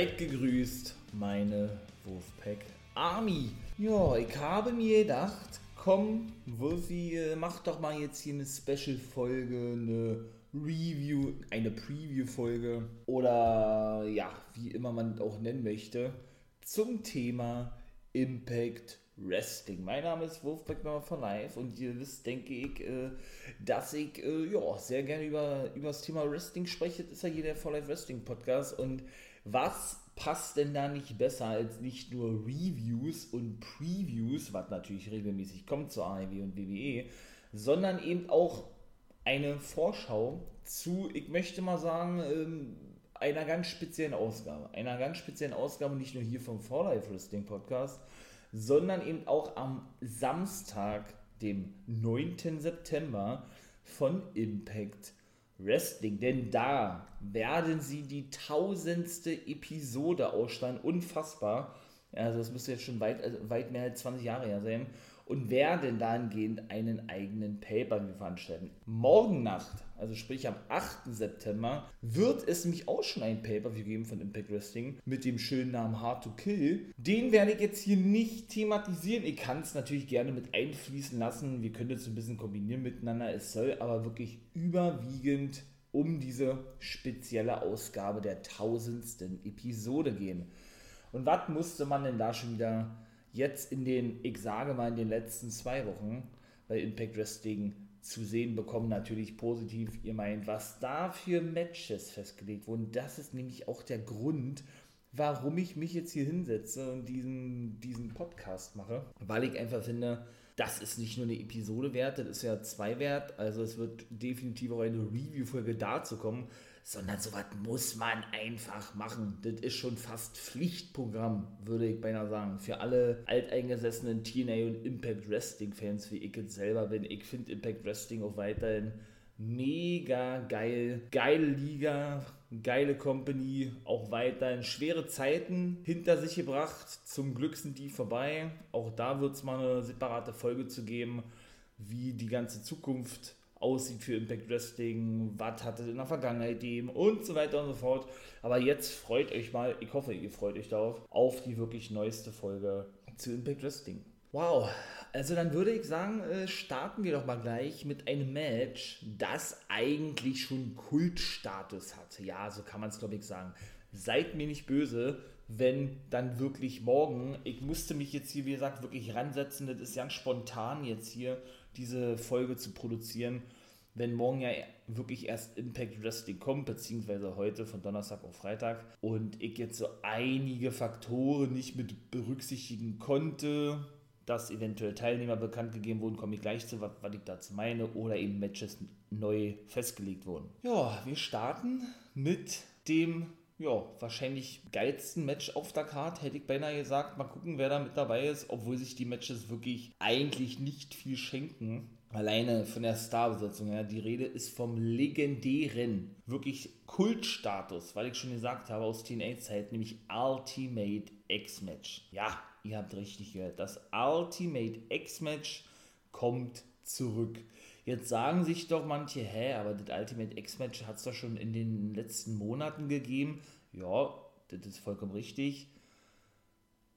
Seid gegrüßt, meine Wolfpack Army. Ja, ich habe mir gedacht, komm, Wolfi, äh, mach doch mal jetzt hier eine Special-Folge, eine Review, eine Preview-Folge oder ja, wie immer man auch nennen möchte, zum Thema Impact Wrestling. Mein Name ist Wolfpack Nummer von Live und ihr wisst, denke ich, äh, dass ich äh, ja, sehr gerne über, über das Thema Wrestling spreche. Das ist ja hier der For Life Wrestling Podcast und was passt denn da nicht besser als nicht nur Reviews und Previews, was natürlich regelmäßig kommt zur AEW und WWE, sondern eben auch eine Vorschau zu, ich möchte mal sagen, ähm, einer ganz speziellen Ausgabe. Einer ganz speziellen Ausgabe, nicht nur hier vom For Life Wrestling Podcast, sondern eben auch am Samstag, dem 9. September von Impact Wrestling, denn da werden sie die tausendste Episode ausstrahlen. Unfassbar. Also das müsste jetzt schon weit, also weit mehr als 20 Jahre her sein. Und werden dahingehend einen eigenen Pay-Per-View veranstalten. Morgen Nacht, also sprich am 8. September, wird es nämlich auch schon ein Pay-Per-View geben von Impact Wrestling mit dem schönen Namen Hard to Kill. Den werde ich jetzt hier nicht thematisieren. Ich kann es natürlich gerne mit einfließen lassen. Wir können es ein bisschen kombinieren miteinander. Es soll aber wirklich überwiegend um diese spezielle Ausgabe der tausendsten Episode gehen. Und was musste man denn da schon wieder jetzt in den, ich sage mal, in den letzten zwei Wochen bei Impact Wrestling zu sehen bekommen, natürlich positiv. Ihr meint, was da für Matches festgelegt wurden, das ist nämlich auch der Grund, warum ich mich jetzt hier hinsetze und diesen, diesen Podcast mache, weil ich einfach finde, das ist nicht nur eine Episode wert, das ist ja zwei wert, also es wird definitiv auch eine Review-Folge dazu kommen, sondern sowas muss man einfach machen. Das ist schon fast Pflichtprogramm, würde ich beinahe sagen. Für alle alteingesessenen TNA und Impact Wrestling Fans, wie ich jetzt selber bin. Ich finde Impact Wrestling auch weiterhin mega geil. Geile Liga, geile Company, auch weiterhin schwere Zeiten hinter sich gebracht. Zum Glück sind die vorbei. Auch da wird es mal eine separate Folge zu geben, wie die ganze Zukunft aussieht für Impact Wrestling, was hat es in der Vergangenheit gegeben und so weiter und so fort. Aber jetzt freut euch mal, ich hoffe, ihr freut euch darauf, auf die wirklich neueste Folge zu Impact Wrestling. Wow, also dann würde ich sagen, äh, starten wir doch mal gleich mit einem Match, das eigentlich schon Kultstatus hat. Ja, so kann man es glaube ich sagen. Seid mir nicht böse, wenn dann wirklich morgen, ich musste mich jetzt hier, wie gesagt, wirklich ransetzen, das ist ganz spontan jetzt hier diese Folge zu produzieren, wenn morgen ja wirklich erst Impact Wrestling kommt, beziehungsweise heute von Donnerstag auf Freitag und ich jetzt so einige Faktoren nicht mit berücksichtigen konnte, dass eventuell Teilnehmer bekannt gegeben wurden, komme ich gleich zu, was, was ich dazu meine, oder eben Matches neu festgelegt wurden. Ja, wir starten mit dem ja, wahrscheinlich geilsten Match auf der Card, hätte ich beinahe gesagt. Mal gucken, wer da mit dabei ist, obwohl sich die Matches wirklich eigentlich nicht viel schenken. Alleine von der Starbesetzung her. Die Rede ist vom legendären, wirklich Kultstatus, weil ich schon gesagt habe, aus TNA-Zeit, nämlich Ultimate X-Match. Ja, ihr habt richtig gehört. Das Ultimate X-Match kommt zurück. Jetzt sagen sich doch manche, hä, aber das Ultimate X-Match hat es doch schon in den letzten Monaten gegeben. Ja, das ist vollkommen richtig.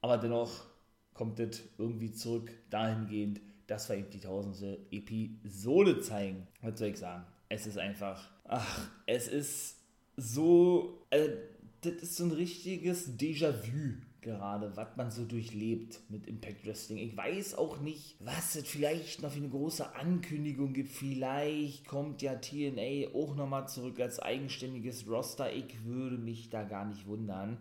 Aber dennoch kommt das irgendwie zurück dahingehend, dass wir eben die tausendste Episode zeigen. Was soll ich sagen? Es ist einfach, ach, es ist so, äh, das ist so ein richtiges Déjà-vu gerade, was man so durchlebt mit Impact Wrestling. Ich weiß auch nicht, was es vielleicht noch für eine große Ankündigung gibt. Vielleicht kommt ja TNA auch nochmal zurück als eigenständiges Roster. Ich würde mich da gar nicht wundern.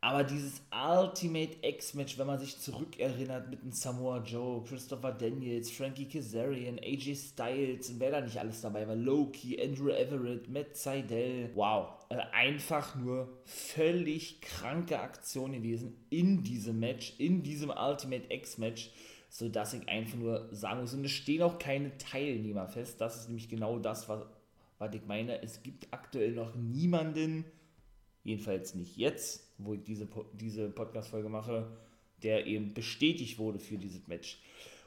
Aber dieses Ultimate X-Match, wenn man sich zurückerinnert mit einem Samoa Joe, Christopher Daniels, Frankie Kazarian, AJ Styles und wer da nicht alles dabei war, Loki, Andrew Everett, Matt Seidel. Wow, äh, einfach nur völlig kranke Aktion gewesen in diesem Match, in diesem Ultimate X-Match, sodass ich einfach nur sagen muss, und es stehen auch keine Teilnehmer fest. Das ist nämlich genau das, was, was ich meine. Es gibt aktuell noch niemanden, jedenfalls nicht jetzt, wo ich diese, diese Podcast-Folge mache, der eben bestätigt wurde für dieses Match.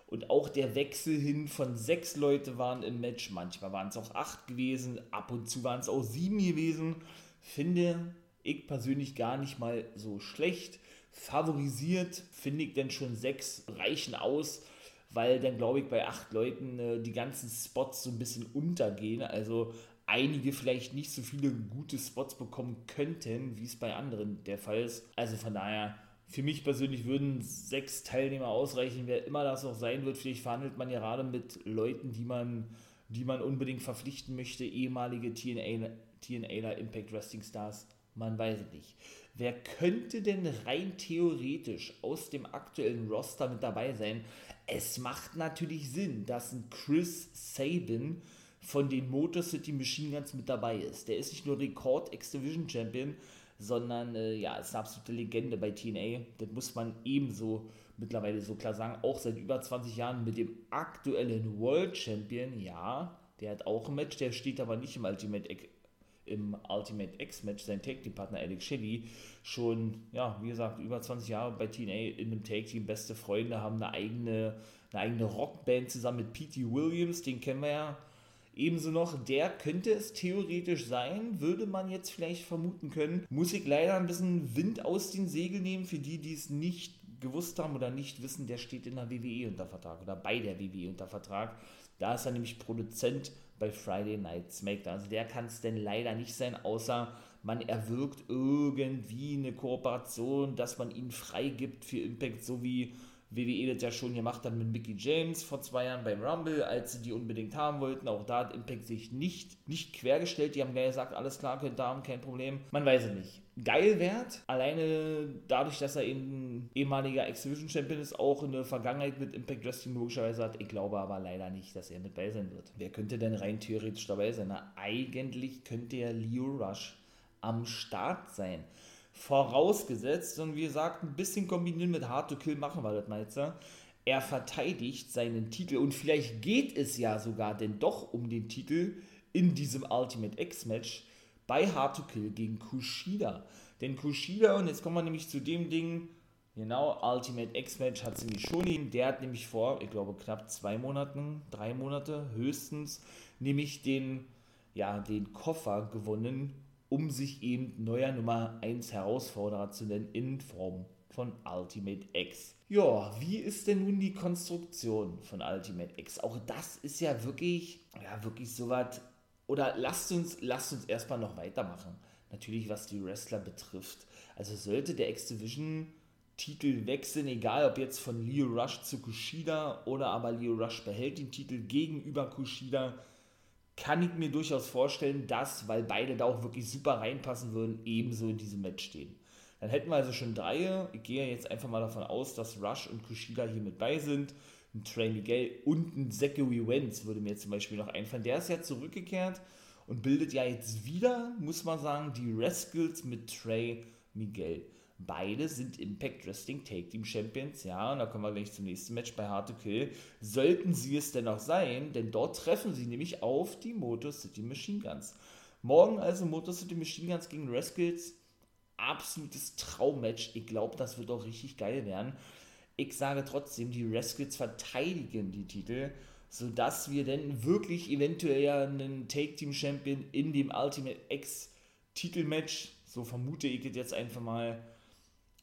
Und auch der Wechsel hin von sechs Leute waren im Match, manchmal waren es auch acht gewesen, ab und zu waren es auch sieben gewesen, finde ich persönlich gar nicht mal so schlecht. Favorisiert finde ich denn schon sechs reichen aus, weil dann glaube ich bei acht Leuten äh, die ganzen Spots so ein bisschen untergehen. Also einige vielleicht nicht so viele gute Spots bekommen könnten, wie es bei anderen der Fall ist. Also von daher, für mich persönlich würden sechs Teilnehmer ausreichen, wer immer das auch sein wird. Vielleicht verhandelt man ja gerade mit Leuten, die man, die man unbedingt verpflichten möchte, ehemalige TNA, TNA Impact Wrestling Stars. Man weiß es nicht. Wer könnte denn rein theoretisch aus dem aktuellen Roster mit dabei sein? Es macht natürlich Sinn, dass ein Chris Sabin von den Motor City Machine Guns mit dabei ist. Der ist nicht nur Rekord X-Division Champion, sondern äh, ja, ist eine absolute Legende bei TNA. Das muss man ebenso mittlerweile so klar sagen. Auch seit über 20 Jahren mit dem aktuellen World Champion, ja, der hat auch ein Match, der steht aber nicht im Ultimate im Ultimate X-Match, sein Tag-Team-Partner Alex Shelley, schon, ja, wie gesagt, über 20 Jahre bei TNA in einem Tag-Team, beste Freunde, haben eine eigene, eine eigene Rockband zusammen mit P.T. Williams, den kennen wir ja Ebenso noch, der könnte es theoretisch sein, würde man jetzt vielleicht vermuten können. Muss ich leider ein bisschen Wind aus den Segeln nehmen, für die, die es nicht gewusst haben oder nicht wissen, der steht in der WWE unter Vertrag oder bei der WWE unter Vertrag. Da ist er nämlich Produzent bei Friday Night SmackDown. Also der kann es denn leider nicht sein, außer man erwirkt irgendwie eine Kooperation, dass man ihn freigibt für Impact, so wie WWE das ja schon gemacht hat mit Mickey James vor zwei Jahren beim Rumble, als sie die unbedingt haben wollten. Auch da hat Impact sich nicht, nicht quergestellt. Die haben gesagt, alles klar, könnt ihr haben, kein Problem. Man weiß es nicht. Geil wert, alleine dadurch, dass er eben ehemaliger Exhibition Champion ist, auch eine Vergangenheit mit Impact Wrestling logischerweise hat. Ich glaube aber leider nicht, dass er mit bei sein wird. Wer könnte denn rein theoretisch dabei sein? Na, eigentlich könnte ja Leo Rush am Start sein. Vorausgesetzt, und wie gesagt, ein bisschen kombinieren mit Hard to Kill machen wir das mal jetzt. Er verteidigt seinen Titel und vielleicht geht es ja sogar denn doch um den Titel in diesem Ultimate X-Match bei Hard to Kill gegen Kushida. Denn Kushida, und jetzt kommen wir nämlich zu dem Ding, genau, Ultimate X-Match hat sie nämlich schon hin. Der hat nämlich vor, ich glaube, knapp zwei Monaten, drei Monate höchstens, nämlich den, ja, den Koffer gewonnen um sich eben neuer Nummer 1 Herausforderer zu nennen in Form von Ultimate X. Ja, wie ist denn nun die Konstruktion von Ultimate X? Auch das ist ja wirklich, ja, wirklich so was. Oder lasst uns, lasst uns erstmal noch weitermachen. Natürlich, was die Wrestler betrifft. Also sollte der X-Division Titel wechseln, egal ob jetzt von Leo Rush zu Kushida oder aber Leo Rush behält den Titel gegenüber Kushida, kann ich mir durchaus vorstellen, dass, weil beide da auch wirklich super reinpassen würden, ebenso in diesem Match stehen. Dann hätten wir also schon drei. Ich gehe jetzt einfach mal davon aus, dass Rush und Kushida hier mit bei sind. Ein Trey Miguel und ein Zachary Wentz würde mir zum Beispiel noch einfallen. Der ist ja zurückgekehrt und bildet ja jetzt wieder, muss man sagen, die Rascals mit Trey Miguel. Beide sind Impact Wrestling Take Team Champions, ja, und da kommen wir gleich zum nächsten Match bei Hard to Kill. Sollten sie es denn auch sein, denn dort treffen sie nämlich auf die Motor City Machine Guns. Morgen also Motor City Machine Guns gegen Rascals. Absolutes Traummatch. Ich glaube, das wird auch richtig geil werden. Ich sage trotzdem, die Rascals verteidigen die Titel, sodass wir dann wirklich eventuell einen Take Team Champion in dem Ultimate X Titelmatch, so vermute ich jetzt einfach mal,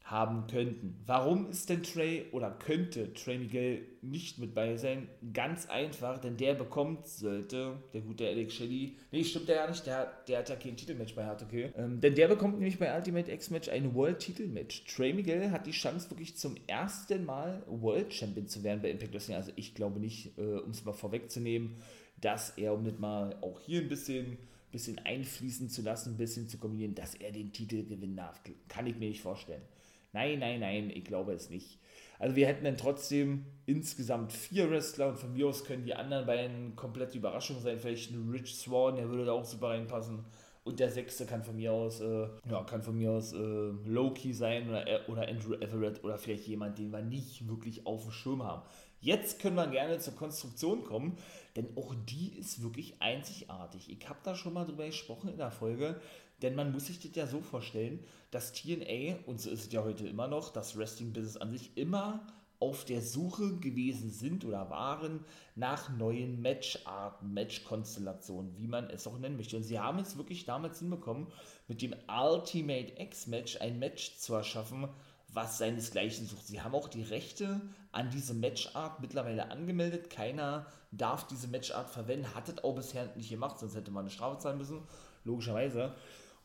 haben könnten. Warum ist denn Trey oder könnte Trey Miguel nicht mit bei sein? Ganz einfach, denn der bekommt, sollte der gute Alex Shelley, nee, stimmt der ja nicht, der, der hat ja kein Titelmatch bei Hard okay. Ähm, denn der bekommt nämlich bei Ultimate X-Match ein World-Titelmatch. Trey Miguel hat die Chance, wirklich zum ersten Mal World Champion zu werden bei Impact Wrestling. Also ich glaube nicht, äh, um es mal vorwegzunehmen, dass er, um nicht mal auch hier ein bisschen bisschen einfließen zu lassen, ein bisschen zu kombinieren, dass er den Titel gewinnen darf. Kann ich mir nicht vorstellen. Nein, nein, nein, ich glaube es nicht. Also wir hätten dann trotzdem insgesamt vier Wrestler und von mir aus können die anderen beiden komplett Überraschung sein. Vielleicht ein Rich Swan, der würde da auch super reinpassen. Und der sechste kann von mir aus, äh, ja, kann von mir aus äh, Loki sein oder, äh, oder Andrew Everett oder vielleicht jemand, den wir nicht wirklich auf dem Schirm haben. Jetzt können wir gerne zur Konstruktion kommen, denn auch die ist wirklich einzigartig. Ich habe da schon mal drüber gesprochen in der Folge. Denn man muss sich das ja so vorstellen, dass TNA, und so ist es ja heute immer noch, das Wrestling-Business an sich immer auf der Suche gewesen sind oder waren nach neuen Matcharten, Matchkonstellationen, wie man es auch nennen möchte. Und sie haben es wirklich damals hinbekommen, mit dem Ultimate X-Match ein Match zu erschaffen, was seinesgleichen sucht. Sie haben auch die Rechte an diese Matchart mittlerweile angemeldet. Keiner darf diese Matchart verwenden, hat es auch bisher nicht gemacht, sonst hätte man eine Strafe zahlen müssen, logischerweise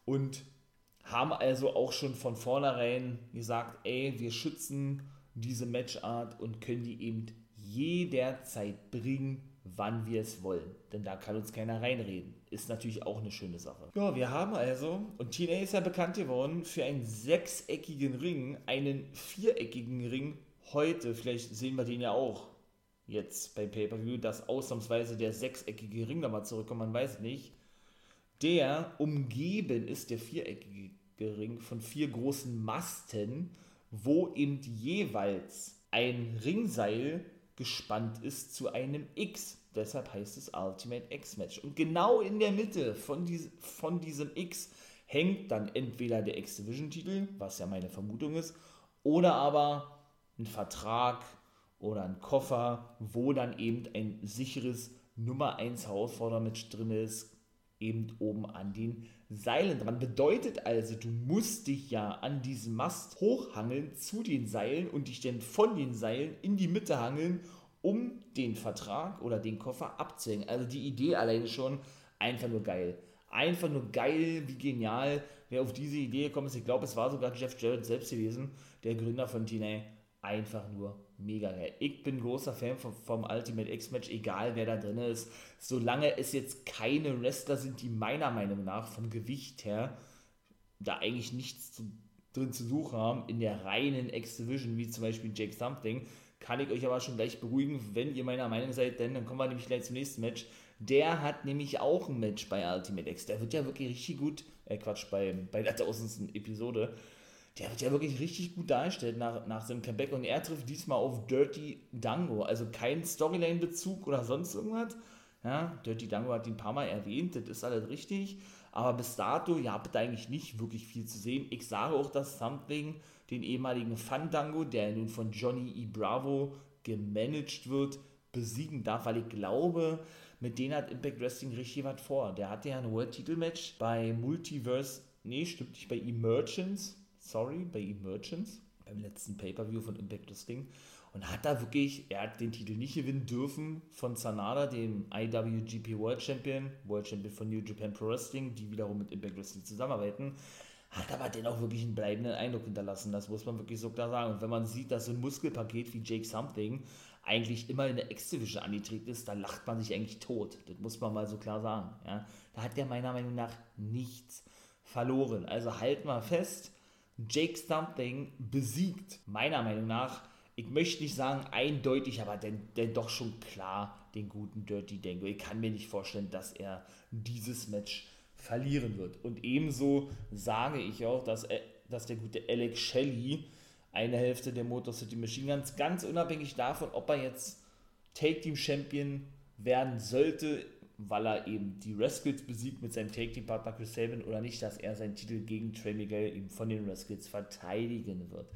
und haben also auch schon von vornherein gesagt, ey, wir schützen diese Matchart und können die eben jederzeit bringen, wann wir es wollen. Denn da kann uns keiner reinreden. Ist natürlich auch eine schöne Sache. Ja, wir haben also, und TNA ist ja bekannt geworden, für einen sechseckigen Ring, einen viereckigen Ring heute, vielleicht sehen wir den ja auch jetzt beim Pay-Per-View, dass ausnahmsweise der sechseckige Ring nochmal zurückkommt, man weiß nicht der umgeben ist, der viereckige Ring, von vier großen Masten, wo eben jeweils ein Ringseil gespannt ist zu einem X. Deshalb heißt es Ultimate X-Match. Und genau in der Mitte von, dies, von diesem X hängt dann entweder der X-Division-Titel, was ja meine Vermutung ist, oder aber ein Vertrag oder ein Koffer, wo dann eben ein sicheres Nummer 1 Herausfordermatch drin ist, eben oben an den Seilen dran. Bedeutet also, du musst dich ja an diesem Mast hochhangeln zu den Seilen und dich dann von den Seilen in die Mitte hangeln, um den Vertrag oder den Koffer abzuhängen. Also die Idee alleine schon einfach nur geil. Einfach nur geil, wie genial. Wer auf diese Idee gekommen ist, ich glaube, es war sogar Jeff Jarrett selbst gewesen, der Gründer von TNA. Einfach nur mega geil. Ich bin großer Fan vom, vom Ultimate X-Match, egal wer da drin ist. Solange es jetzt keine Wrestler sind, die meiner Meinung nach vom Gewicht her da eigentlich nichts zu, drin zu suchen haben, in der reinen X-Division, wie zum Beispiel Jake Something, kann ich euch aber schon gleich beruhigen, wenn ihr meiner Meinung seid, denn dann kommen wir nämlich gleich zum nächsten Match. Der hat nämlich auch ein Match bei Ultimate X. Der wird ja wirklich richtig gut, äh Quatsch, bei, bei der tausendsten Episode der wird ja wirklich richtig gut dargestellt nach, nach seinem Comeback und er trifft diesmal auf Dirty Dango, also kein Storyline-Bezug oder sonst irgendwas. Ja, Dirty Dango hat ihn ein paar Mal erwähnt, das ist alles richtig, aber bis dato, ja, habt eigentlich nicht wirklich viel zu sehen. Ich sage auch, dass Something den ehemaligen Fandango, der nun von Johnny E. Bravo gemanagt wird, besiegen darf, weil ich glaube, mit denen hat Impact Wrestling richtig was vor. Der hatte ja ein World-Titel-Match bei Multiverse, nee, stimmt nicht, bei Emergence, sorry, bei Emergence, beim letzten Pay-Per-View von Impact Wrestling und hat da wirklich, er hat den Titel nicht gewinnen dürfen von Sanada, dem IWGP World Champion, World Champion von New Japan Pro Wrestling, die wiederum mit Impact Wrestling zusammenarbeiten, hat aber dennoch wirklich einen bleibenden Eindruck hinterlassen, das muss man wirklich so klar sagen. Und wenn man sieht, dass so ein Muskelpaket wie Jake Something eigentlich immer in der X-Division angetreten ist, da lacht man sich eigentlich tot. Das muss man mal so klar sagen. Ja. Da hat der meiner Meinung nach nichts verloren. Also halt mal fest, Jake Something besiegt, meiner Meinung nach, ich möchte nicht sagen eindeutig, aber denn, denn doch schon klar den guten Dirty Dango. Ich kann mir nicht vorstellen, dass er dieses Match verlieren wird. Und ebenso sage ich auch, dass, äh, dass der gute Alex Shelley eine Hälfte der Motor City Machine Guns, ganz unabhängig davon, ob er jetzt Take Team Champion werden sollte, weil er eben die Rascals besiegt mit seinem Take-Team-Partner Chris Sabin oder nicht, dass er seinen Titel gegen Trey Miguel eben von den Rascals verteidigen wird.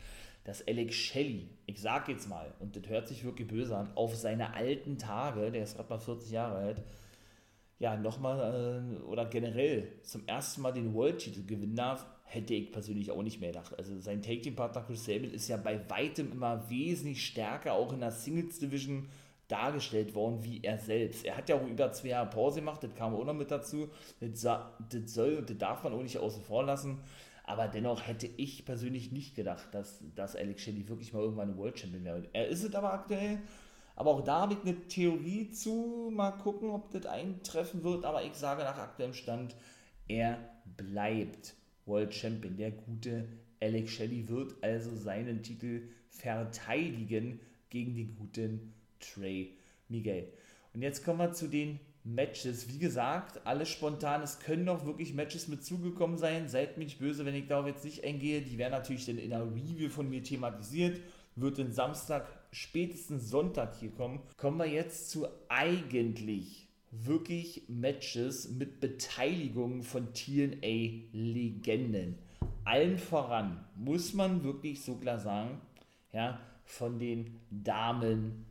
Dass Alex Shelley, ich sag jetzt mal, und das hört sich wirklich böse an, auf seine alten Tage, der ist gerade mal 40 Jahre alt, ja, nochmal äh, oder generell zum ersten Mal den World-Titel gewinnen darf, hätte ich persönlich auch nicht mehr gedacht. Also sein Take-Team-Partner Chris Sabin ist ja bei weitem immer wesentlich stärker, auch in der Singles-Division dargestellt worden, wie er selbst. Er hat ja auch über zwei Jahre Pause gemacht, das kam auch noch mit dazu. Das, das soll und das darf man auch nicht außen vor lassen. Aber dennoch hätte ich persönlich nicht gedacht, dass, dass Alex Shelley wirklich mal irgendwann ein World Champion wäre. Er ist es aber aktuell. Aber auch da habe ich eine Theorie zu. Mal gucken, ob das eintreffen wird. Aber ich sage nach aktuellem Stand, er bleibt World Champion. Der gute Alex Shelley wird also seinen Titel verteidigen gegen den guten Trey Miguel. Und jetzt kommen wir zu den Matches. Wie gesagt, alles spontan. Es können noch wirklich Matches mit zugekommen sein. Seid mir nicht böse, wenn ich darauf jetzt nicht eingehe. Die werden natürlich dann in einer Review von mir thematisiert. Wird den Samstag, spätestens Sonntag hier kommen. Kommen wir jetzt zu eigentlich wirklich Matches mit Beteiligung von TNA-Legenden. Allen voran muss man wirklich so klar sagen, ja, von den Damen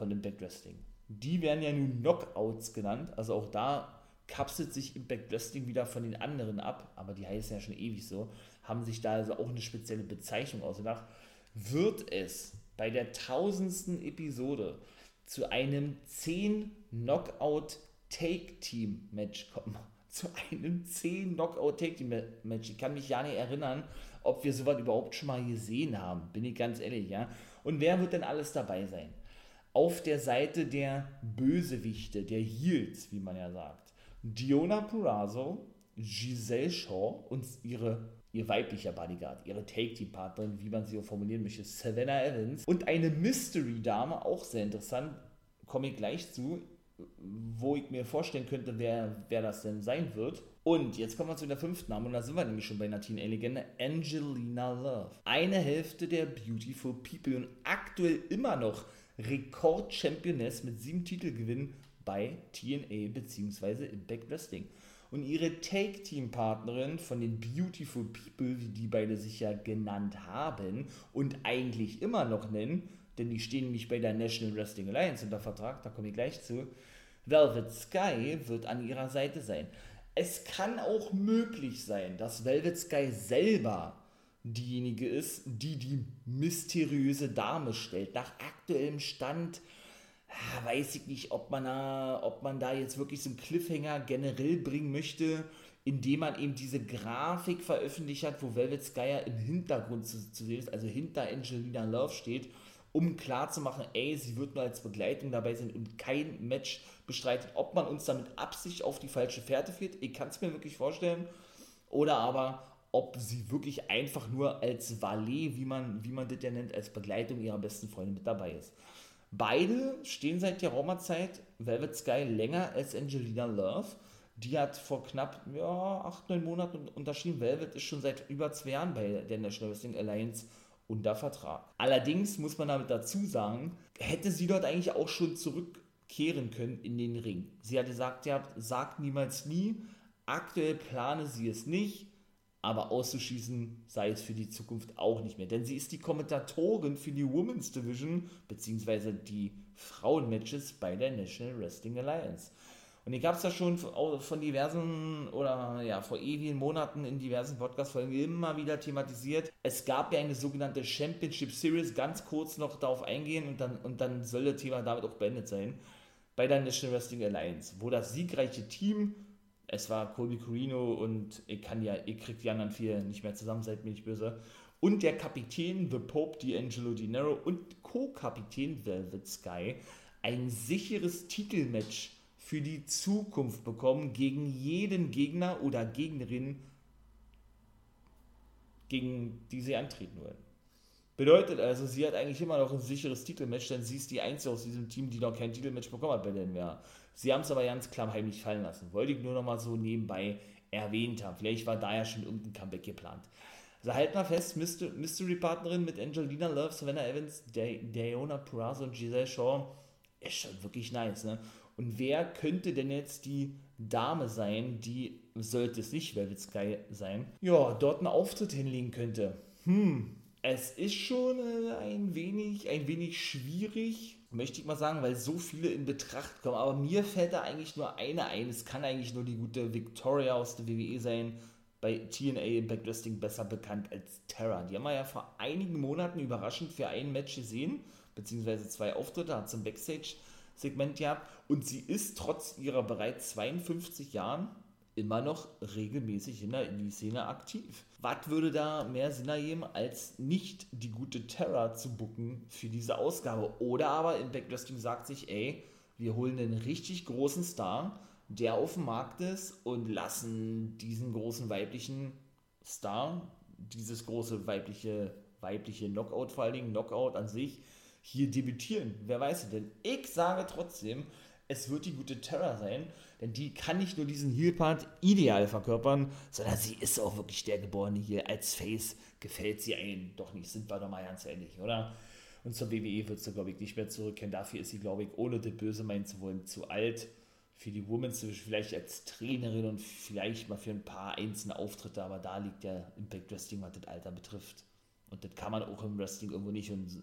von dem Backwrestling. Die werden ja nun Knockouts genannt, also auch da kapselt sich Impact Wrestling wieder von den anderen ab, aber die heißen ja schon ewig so, haben sich da also auch eine spezielle Bezeichnung ausgedacht. Wird es bei der tausendsten Episode zu einem 10 Knockout Take Team Match kommen? Zu einem 10 Knockout Take Team Match. Ich kann mich ja nicht erinnern, ob wir sowas überhaupt schon mal gesehen haben, bin ich ganz ehrlich, ja. Und wer wird denn alles dabei sein? Auf der Seite der Bösewichte, der Heels, wie man ja sagt. Diona Purrazzo, Giselle Shaw und ihre, ihr weiblicher Bodyguard, ihre Take-Team-Partnerin, wie man sie auch formulieren möchte, Savannah Evans. Und eine Mystery-Dame, auch sehr interessant, komme ich gleich zu, wo ich mir vorstellen könnte, wer, wer das denn sein wird. Und jetzt kommen wir zu der fünften Name, und da sind wir nämlich schon bei einer Teen-Legende, Angelina Love. Eine Hälfte der Beautiful People und aktuell immer noch Rekord-Championess mit sieben Titelgewinnen bei TNA bzw. Impact Wrestling. Und ihre Take-Team-Partnerin von den Beautiful People, wie die beide sich ja genannt haben und eigentlich immer noch nennen, denn die stehen nämlich bei der National Wrestling Alliance unter Vertrag, da komme ich gleich zu, Velvet Sky wird an ihrer Seite sein. Es kann auch möglich sein, dass Velvet Sky selber diejenige ist, die die mysteriöse Dame stellt. Nach aktuellem Stand ja, weiß ich nicht, ob man, da, ob man da jetzt wirklich so einen Cliffhanger generell bringen möchte, indem man eben diese Grafik veröffentlicht hat, wo Velvet Sky im Hintergrund zu, zu sehen ist, also hinter Angelina Love steht, um klarzumachen, ey, sie wird nur als Begleitung dabei sein und kein Match bestreitet. Ob man uns damit Absicht auf die falsche Fährte führt, ich kann es mir wirklich vorstellen. Oder aber, ob sie wirklich einfach nur als Valet, wie man, wie man das ja nennt, als Begleitung ihrer besten Freundin mit dabei ist. Beide stehen seit der Roma-Zeit Velvet Sky länger als Angelina Love. Die hat vor knapp ja, acht, neun Monaten unterschrieben. Velvet ist schon seit über zwei Jahren bei der National Wrestling Alliance unter Vertrag. Allerdings muss man damit dazu sagen, hätte sie dort eigentlich auch schon zurückkehren können in den Ring. Sie hatte gesagt, ja, sagt niemals nie. Aktuell plane sie es nicht aber auszuschließen sei es für die Zukunft auch nicht mehr. Denn sie ist die Kommentatorin für die Women's Division bzw. die Frauenmatches bei der National Wrestling Alliance. Und ich habe es ja schon von diversen oder ja, vor ewigen Monaten in diversen Podcast-Folgen immer wieder thematisiert. Es gab ja eine sogenannte Championship Series, ganz kurz noch darauf eingehen und dann, und dann soll das Thema damit auch beendet sein. Bei der National Wrestling Alliance, wo das siegreiche Team es war Colby Corino und ich kann ja, ihr kriegt die anderen vier nicht mehr zusammen, seid mir nicht böse. Und der Kapitän The Pope D'Angelo Di Nero und Co-Kapitän Velvet Sky ein sicheres Titelmatch für die Zukunft bekommen gegen jeden Gegner oder Gegnerin, gegen die sie antreten wollen. Bedeutet also, sie hat eigentlich immer noch ein sicheres Titelmatch, denn sie ist die Einzige aus diesem Team, die noch kein Titelmatch bekommen hat bei den NWA. Sie haben es aber ganz klar heimlich fallen lassen. Wollte ich nur noch mal so nebenbei erwähnt haben. Vielleicht war da ja schon irgendein Comeback geplant. Also halt mal fest, Mystery-Partnerin mit Angelina Love, Savannah Evans, Diona Purrazzo und Giselle Shaw ist schon wirklich nice, ne? Und wer könnte denn jetzt die Dame sein, die, sollte es nicht Velvet Sky sein, ja, dort einen Auftritt hinlegen könnte? Hm, es ist schon äh, ein wenig, ein wenig schwierig, möchte ich mal sagen, weil so viele in Betracht kommen. Aber mir fällt da eigentlich nur eine ein. Es kann eigentlich nur die gute Victoria aus der WWE sein. Bei TNA Impact Wrestling besser bekannt als Terra. Die haben wir ja vor einigen Monaten überraschend für ein Match gesehen, beziehungsweise zwei Auftritte, hat zum Backstage-Segment gehabt. Und sie ist trotz ihrer bereits 52 Jahren immer noch regelmäßig in der Indie-Szene aktiv. Was würde da mehr Sinn ergeben, als nicht die gute Terra zu bucken für diese Ausgabe? Oder aber Impact Wrestling sagt sich, ey, wir holen einen richtig großen Star, der auf dem Markt ist und lassen diesen großen weiblichen Star, dieses große weibliche, weibliche Knockout vor allen Dingen, Knockout an sich, hier debütieren. Wer weiß denn? Ich sage trotzdem, es wird die gute Terra sein, denn die kann nicht nur diesen Heel-Part ideal verkörpern, sondern sie ist auch wirklich der Geborene hier. Als Face gefällt sie einen doch nicht, sind wir doch mal ganz ehrlich, oder? Und zur WWE wird sie, glaube ich, nicht mehr zurückkehren. Dafür ist sie, glaube ich, ohne das Böse meinen zu wollen, zu alt. Für die Women's vielleicht als Trainerin und vielleicht mal für ein paar einzelne Auftritte, aber da liegt der Impact Wrestling, was das Alter betrifft. Und das kann man auch im Wrestling irgendwo nicht und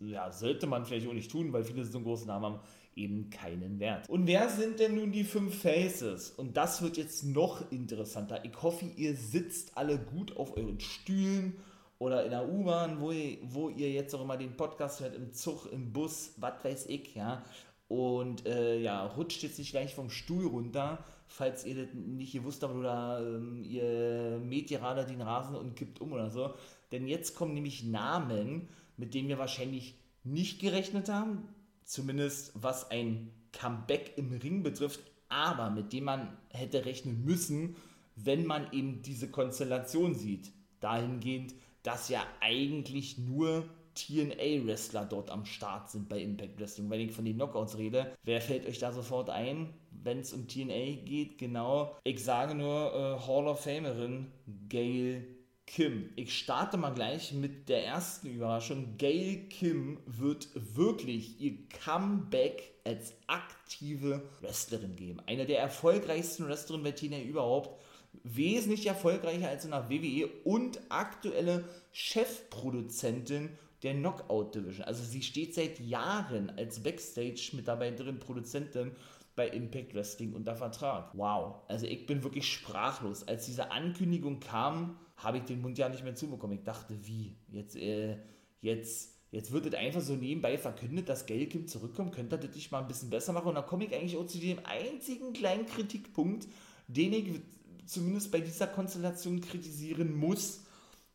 ja, sollte man vielleicht auch nicht tun, weil viele so einen großen Namen haben eben keinen Wert. Und wer sind denn nun die fünf Faces? Und das wird jetzt noch interessanter. Ich hoffe, ihr sitzt alle gut auf euren Stühlen oder in der U-Bahn, wo ihr, wo ihr jetzt auch immer den Podcast hört, im Zug, im Bus, was weiß ich, ja. Und äh, ja, rutscht jetzt nicht gleich vom Stuhl runter, falls ihr das nicht gewusst habt oder ähm, ihr mäht gerade den Rasen und kippt um oder so. Denn jetzt kommen nämlich Namen, mit denen wir wahrscheinlich nicht gerechnet haben, zumindest was ein Comeback im Ring betrifft, aber mit dem man hätte rechnen müssen, wenn man eben diese Konstellation sieht. Dahingehend, dass ja eigentlich nur TNA-Wrestler dort am Start sind bei Impact Wrestling. Wenn ich von den Knockouts rede, wer fällt euch da sofort ein, wenn es um TNA geht? Genau, ich sage nur äh, Hall of Famerin Gail Kim. Ich starte mal gleich mit der ersten Überraschung. Gail Kim wird wirklich ihr Comeback als aktive Wrestlerin geben. Eine der erfolgreichsten Wrestlerinnen bei TNA überhaupt. Wesentlich erfolgreicher als in der WWE und aktuelle Chefproduzentin der Knockout Division. Also sie steht seit Jahren als Backstage-Mitarbeiterin, Produzentin bei Impact Wrestling unter Vertrag. Wow. Also ich bin wirklich sprachlos. Als diese Ankündigung kam, habe ich den Mund ja nicht mehr zubekommen. Ich dachte, wie? Jetzt, äh, jetzt, jetzt wird das einfach so nebenbei verkündet, dass Gelkim zurückkommt. Könnte das nicht mal ein bisschen besser machen? Und da komme ich eigentlich auch zu dem einzigen kleinen Kritikpunkt, den ich zumindest bei dieser Konstellation kritisieren muss.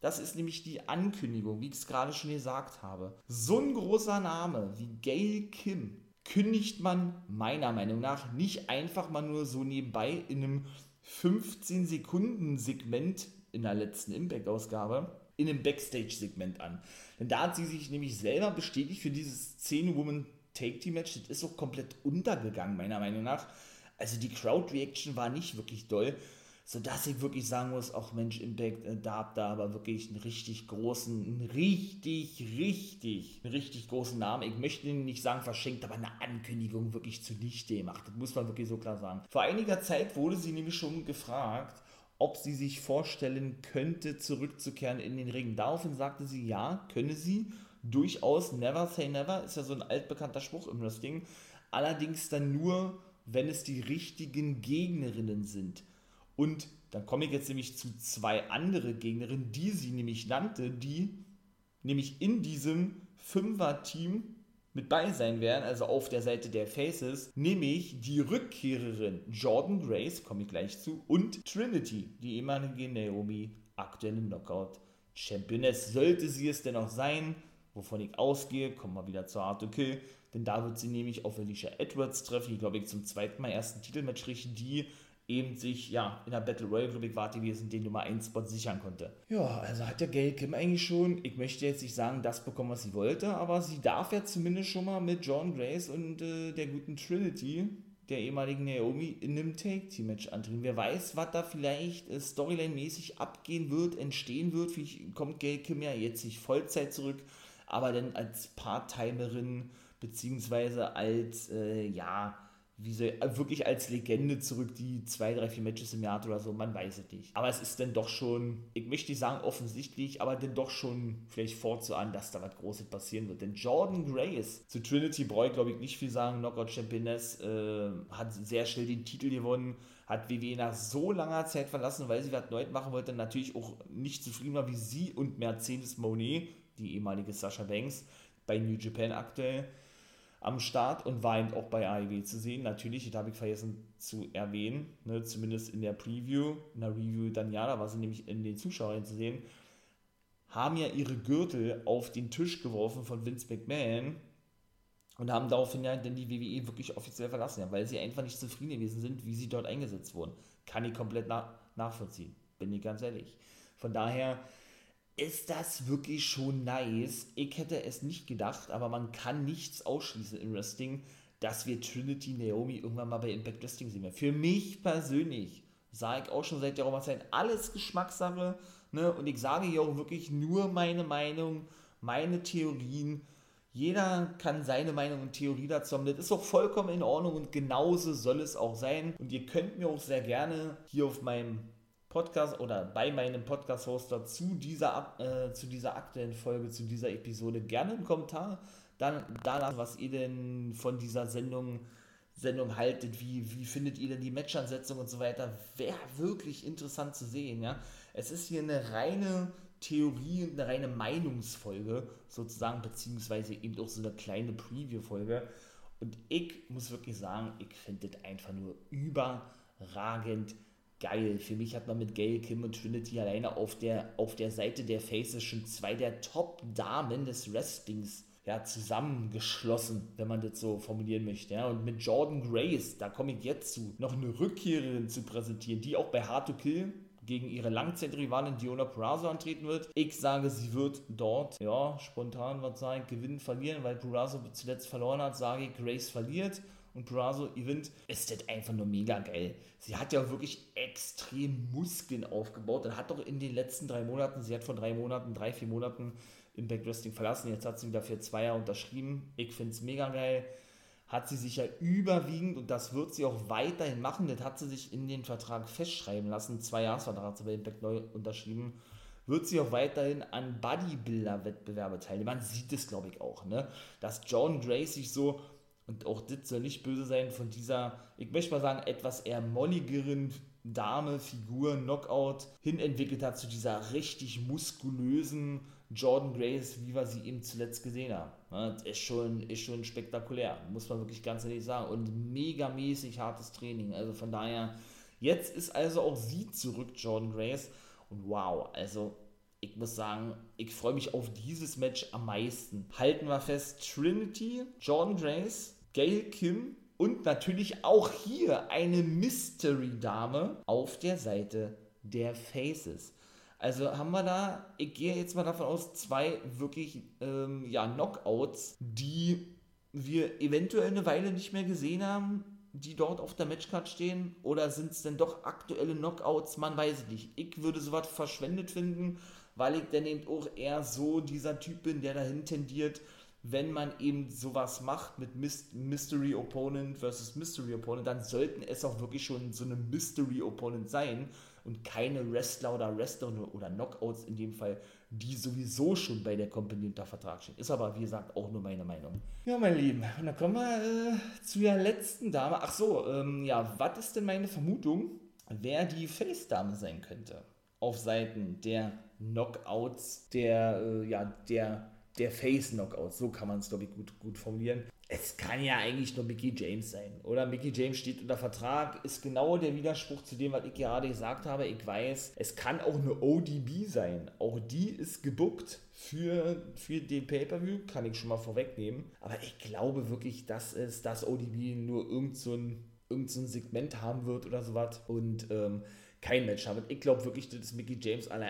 Das ist nämlich die Ankündigung, wie ich es gerade schon gesagt habe. So ein großer Name wie Gail Kim kündigt man meiner Meinung nach nicht einfach mal nur so nebenbei in einem 15 Sekunden Segment in der letzten Impact-Ausgabe in einem Backstage-Segment an. Denn da hat sie sich nämlich selber bestätigt für dieses 10-Woman-Take-Team-Match. Das ist auch komplett untergegangen, meiner Meinung nach. Also die Crowd-Reaction war nicht wirklich doll, sodass ich wirklich sagen muss, auch Mensch, Impact, äh, da habt ihr aber wirklich einen richtig großen, einen richtig, richtig, einen richtig großen Namen. Ich möchte ihn nicht sagen verschenkt, aber eine Ankündigung wirklich zunichte gemacht. Das muss man wirklich so klar sagen. Vor einiger Zeit wurde sie nämlich schon gefragt, ob sie sich vorstellen könnte, zurückzukehren in den Ring. Daraufhin sagte sie, ja, könne sie durchaus. Never say never ist ja so ein altbekannter Spruch im Wrestling. Allerdings dann nur, wenn es die richtigen Gegnerinnen sind. Und dann komme ich jetzt nämlich zu zwei andere Gegnerinnen, die sie nämlich nannte, die nämlich in diesem Fünfer-Team mit bei sein werden, also auf der Seite der Faces, nämlich die Rückkehrerin Jordan Grace, komme ich gleich zu, und Trinity, die ehemalige Naomi, aktuelle Knockout Championess. Sollte sie es denn auch sein, wovon ich ausgehe, kommen wir wieder zur Art Kill, denn da wird sie nämlich auf Alicia Edwards treffen, die glaube ich zum zweiten Mal ersten Titelmatch richten, die eben sich ja in der Battle Royale, ich, war gewesen, den Nummer 1 Spot sichern konnte. Ja, also hat der Gail Kim eigentlich schon, ich möchte jetzt nicht sagen, das bekommen, was sie wollte, aber sie darf ja zumindest schon mal mit John Grace und äh, der guten Trinity, der ehemaligen Naomi, in einem Take-Team-Match antreten. Wer weiß, was da vielleicht äh, Storyline-mäßig abgehen wird, entstehen wird. Vielleicht kommt Gail Kim ja jetzt nicht Vollzeit zurück, aber dann als Part-Timerin, beziehungsweise als, äh, ja, wie sie äh, wirklich als Legende zurück, die zwei, drei, vier Matches im Jahr hat oder so, man weiß es nicht. Aber es ist dann doch schon, ich möchte nicht sagen offensichtlich, aber dann doch schon vielleicht vorzuahnen, dass da was Großes passieren wird. Denn Jordan Grace, zu Trinity brauche ich glaube ich nicht viel sagen, Knockout Championess, äh, hat sehr schnell den Titel gewonnen, hat WWE nach so langer Zeit verlassen, weil sie was Neues machen wollte, natürlich auch nicht zufrieden war wie sie und Mercedes Monet, die ehemalige Sasha Banks, bei New Japan aktuell am Start und war auch bei AEW zu sehen. Natürlich, das habe ich vergessen zu erwähnen, ne, zumindest in der Preview, in der Review dann ja, da war sie nämlich in den Zuschauern zu sehen, haben ja ihre Gürtel auf den Tisch geworfen von Vince McMahon und haben daraufhin ja dann die WWE wirklich offiziell verlassen, ja, weil sie einfach nicht zufrieden gewesen sind, wie sie dort eingesetzt wurden. Kann ich komplett na nachvollziehen, bin ich ganz ehrlich. Von daher ist das wirklich schon nice. Ich hätte es nicht gedacht, aber man kann nichts ausschließen im Wrestling, dass wir Trinity Naomi irgendwann mal bei Impact Wrestling sehen Für mich persönlich sage ich auch schon seit der Zeit, alles Geschmackssache. Ne? Und ich sage hier auch wirklich nur meine Meinung, meine Theorien. Jeder kann seine Meinung und Theorie dazu haben. Das ist auch vollkommen in Ordnung und genauso soll es auch sein. Und ihr könnt mir auch sehr gerne hier auf meinem Podcast oder bei meinem Podcast-Hoster zu dieser, äh, zu dieser aktuellen Folge, zu dieser Episode gerne einen Kommentar dann da lassen, was ihr denn von dieser Sendung, Sendung haltet, wie, wie findet ihr denn die Matchansetzung und so weiter. Wäre wirklich interessant zu sehen, ja. Es ist hier eine reine Theorie, eine reine Meinungsfolge sozusagen, beziehungsweise eben auch so eine kleine Preview-Folge. Und ich muss wirklich sagen, ich finde das einfach nur überragend geil. Für mich hat man mit Gail, Kim und Trinity alleine auf der, auf der Seite der Faces schon zwei der Top-Damen des Wrestlings ja, zusammengeschlossen, wenn man das so formulieren möchte. Ja. Und mit Jordan Grace, da komme ich jetzt zu, noch eine Rückkehrerin zu präsentieren, die auch bei Hard to Kill gegen ihre Langzeitrivalin Diona Purazo antreten wird. Ich sage, sie wird dort, ja, spontan was sagen, gewinnen, verlieren, weil Purazo zuletzt verloren hat, sage ich, Grace verliert und Purazo gewinnt, ist das einfach nur mega geil. Sie hat ja wirklich extrem Muskeln aufgebaut und hat doch in den letzten drei Monaten, sie hat vor drei Monaten, drei, vier Monaten Impact Wrestling verlassen, jetzt hat sie wieder für zwei Jahre unterschrieben. Ich finde es mega geil. Hat sie sich ja überwiegend, und das wird sie auch weiterhin machen, das hat sie sich in den Vertrag festschreiben lassen, zwei Jahresvertrag hat sie bei Impact neu unterschrieben, wird sie auch weiterhin an Bodybuilder-Wettbewerbe teilnehmen. Man sieht es, glaube ich, auch, ne? dass John Gray sich so und auch das soll nicht böse sein von dieser, ich möchte mal sagen, etwas eher molligeren Dame, Figur, Knockout hin entwickelt hat zu dieser richtig muskulösen Jordan Grace, wie wir sie eben zuletzt gesehen haben. Das ist schon, ist schon spektakulär, muss man wirklich ganz ehrlich sagen. Und megamäßig hartes Training. Also von daher, jetzt ist also auch sie zurück, Jordan Grace. Und wow, also ich muss sagen, ich freue mich auf dieses Match am meisten. Halten wir fest, Trinity, Jordan Grace, Gail Kim und natürlich auch hier eine Mystery-Dame auf der Seite der Faces. Also haben wir da, ich gehe jetzt mal davon aus, zwei wirklich ähm, ja, Knockouts, die wir eventuell eine Weile nicht mehr gesehen haben, die dort auf der Matchcard stehen. Oder sind es denn doch aktuelle Knockouts? Man weiß es nicht. Ich würde sowas verschwendet finden, weil ich dann eben auch eher so dieser Typ bin, der dahin tendiert, wenn man eben sowas macht mit Mystery Opponent versus Mystery Opponent, dann sollten es auch wirklich schon so eine Mystery Opponent sein und keine Wrestler oder Wrestler oder Knockouts in dem Fall, die sowieso schon bei der Company unter Vertrag stehen. Ist aber, wie gesagt, auch nur meine Meinung. Ja, mein Lieben, und dann kommen wir äh, zu der letzten Dame. Ach so, ähm, ja, was ist denn meine Vermutung, wer die Face-Dame sein könnte? Auf Seiten der Knockouts, der, äh, ja, der der Face-Knockout, so kann man es, glaube ich, gut, gut formulieren. Es kann ja eigentlich nur Mickey James sein, oder? Mickey James steht unter Vertrag, ist genau der Widerspruch zu dem, was ich gerade gesagt habe. Ich weiß, es kann auch eine ODB sein. Auch die ist gebuckt für, für den Pay-Per-View, kann ich schon mal vorwegnehmen. Aber ich glaube wirklich, dass es das ODB nur irgend so irgend so Segment haben wird oder sowas. Und ähm, kein Match haben. Ich glaube wirklich, dass Mickey James alle,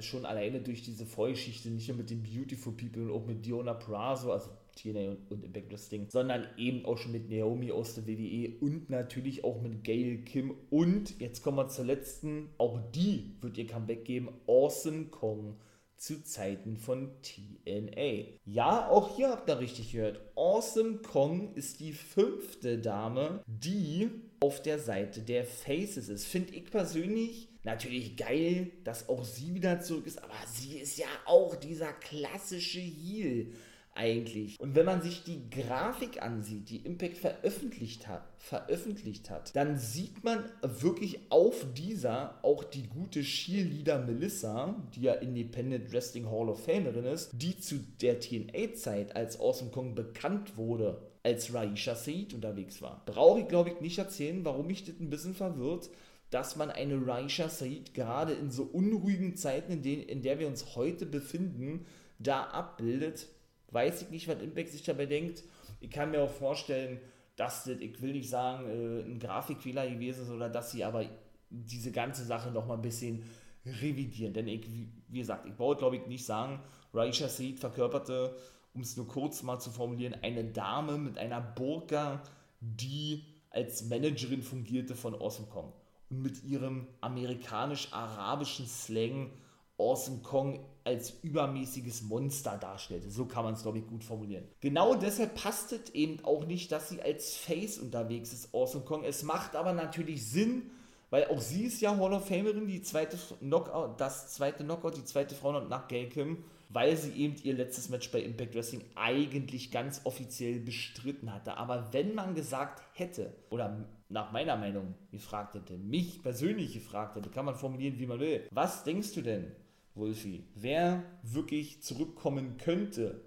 schon alleine durch diese Vorgeschichte, nicht nur mit den Beautiful People und auch mit Diona Prazo, also TNA und, und Impact Wrestling, sondern eben auch schon mit Naomi aus der WWE und natürlich auch mit Gail Kim und jetzt kommen wir zur letzten, auch die wird ihr Comeback geben, Awesome Kong zu Zeiten von TNA. Ja, auch hier habt ihr richtig gehört. Awesome Kong ist die fünfte Dame, die auf der Seite der Faces ist. Finde ich persönlich natürlich geil, dass auch sie wieder zurück ist, aber sie ist ja auch dieser klassische Heel eigentlich. Und wenn man sich die Grafik ansieht, die Impact veröffentlicht hat, veröffentlicht hat, dann sieht man wirklich auf dieser auch die gute Cheerleader Melissa, die ja Independent Wrestling Hall of Famerin ist, die zu der TNA-Zeit als Awesome Kong bekannt wurde, als Raisha Said unterwegs war. Brauche ich, glaube ich, nicht erzählen, warum mich das ein bisschen verwirrt, dass man eine Raisha Said gerade in so unruhigen Zeiten, in, denen, in der wir uns heute befinden, da abbildet weiß ich nicht, was Impact sich dabei denkt. Ich kann mir auch vorstellen, dass das, ich will nicht sagen, äh, ein Grafikfehler gewesen ist oder dass sie aber diese ganze Sache nochmal ein bisschen revidieren. Denn ich, wie gesagt, ich brauche glaube ich nicht sagen, Raisha Seed verkörperte, um es nur kurz mal zu formulieren, eine Dame mit einer Burka, die als Managerin fungierte von Awesome Kong. Und mit ihrem amerikanisch-arabischen Slang Awesome Kong als übermäßiges Monster darstellte. So kann man es, glaube ich, gut formulieren. Genau deshalb passt es eben auch nicht, dass sie als Face unterwegs ist, Awesome Kong. Es macht aber natürlich Sinn, weil auch sie ist ja Hall of Famerin, die zweite Knockout, das zweite Knockout, die zweite Frau nach Gail Kim, weil sie eben ihr letztes Match bei Impact Wrestling eigentlich ganz offiziell bestritten hatte. Aber wenn man gesagt hätte, oder nach meiner Meinung gefragt hätte, mich persönlich gefragt hätte, kann man formulieren, wie man will. Was denkst du denn, Wolfie, wer wirklich zurückkommen könnte,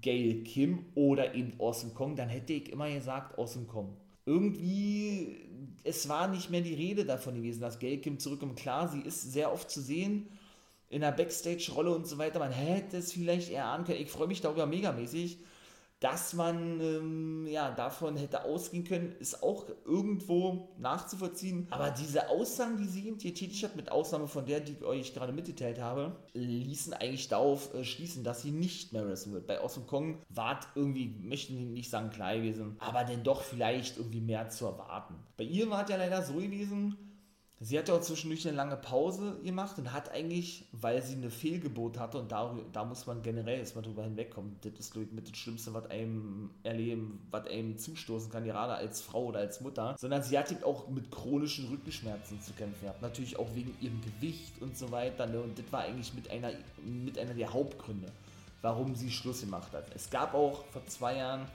Gail Kim oder eben Awesome Kong, dann hätte ich immer gesagt Awesome Kong. Irgendwie, es war nicht mehr die Rede davon gewesen, dass Gail Kim zurückkommt. Klar, sie ist sehr oft zu sehen in der Backstage-Rolle und so weiter. Man hätte es vielleicht eher ahnen können. Ich freue mich darüber megamäßig dass man ähm, ja, davon hätte ausgehen können, ist auch irgendwo nachzuvollziehen. Aber diese Aussagen, die sie eben hier tätig hat, mit Ausnahme von der, die ich euch gerade mitgeteilt habe, ließen eigentlich darauf äh, schließen, dass sie nicht mehr wrestlen wird. Bei Awesome Kong war irgendwie, möchten nicht sagen klar gewesen, aber denn doch vielleicht irgendwie mehr zu erwarten. Bei ihr war es ja leider so gewesen, Sie hat ja auch zwischendurch eine lange Pause gemacht und hat eigentlich, weil sie eine Fehlgeburt hatte, und da, da muss man generell erstmal drüber hinwegkommen, das ist glaube ich mit das Schlimmste, was einem erleben, was einem zustoßen kann, gerade als Frau oder als Mutter, sondern sie hat eben auch mit chronischen Rückenschmerzen zu kämpfen gehabt. Natürlich auch wegen ihrem Gewicht und so weiter. Ne? Und das war eigentlich mit einer, mit einer der Hauptgründe, warum sie Schluss gemacht hat. Es gab auch vor zwei Jahren